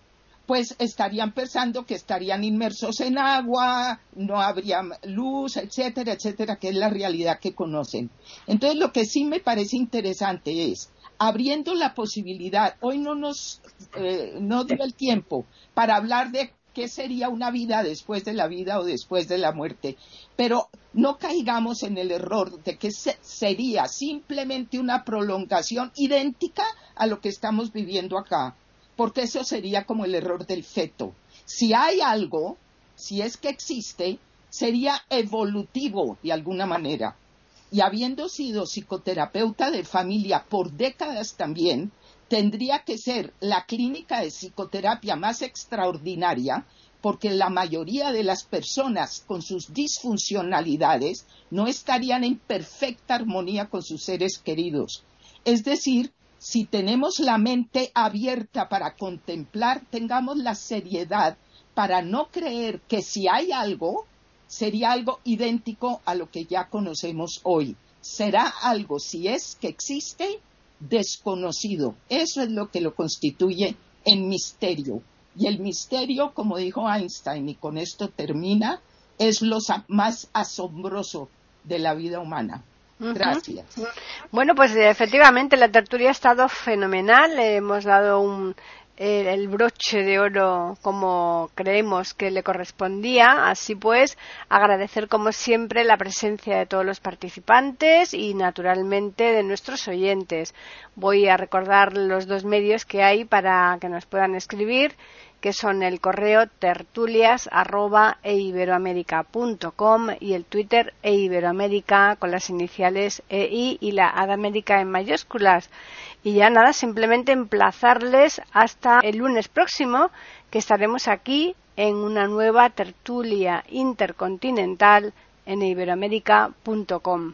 pues estarían pensando que estarían inmersos en agua, no habría luz, etcétera, etcétera, que es la realidad que conocen. Entonces, lo que sí me parece interesante es, abriendo la posibilidad, hoy no nos eh, no dio el tiempo para hablar de qué sería una vida después de la vida o después de la muerte, pero no caigamos en el error de que sería simplemente una prolongación idéntica a lo que estamos viviendo acá porque eso sería como el error del feto. Si hay algo, si es que existe, sería evolutivo de alguna manera. Y habiendo sido psicoterapeuta de familia por décadas también, tendría que ser la clínica de psicoterapia más extraordinaria porque la mayoría de las personas con sus disfuncionalidades no estarían en perfecta armonía con sus seres queridos. Es decir, si tenemos la mente abierta para contemplar, tengamos la seriedad para no creer que si hay algo, sería algo idéntico a lo que ya conocemos hoy. Será algo, si es que existe, desconocido. Eso es lo que lo constituye en misterio. Y el misterio, como dijo Einstein, y con esto termina, es lo más asombroso de la vida humana. Gracias. Bueno, pues efectivamente la tertulia ha estado fenomenal. Hemos dado un, el, broche de oro como creemos que le correspondía. Así pues, agradecer como siempre la presencia de todos los participantes y naturalmente de nuestros oyentes. Voy a recordar los dos medios que hay para que nos puedan escribir que son el correo tertulias y el Twitter eiberoamérica con las iniciales EI y la Adamérica en mayúsculas. Y ya nada, simplemente emplazarles hasta el lunes próximo que estaremos aquí en una nueva tertulia intercontinental en iberoamérica.com.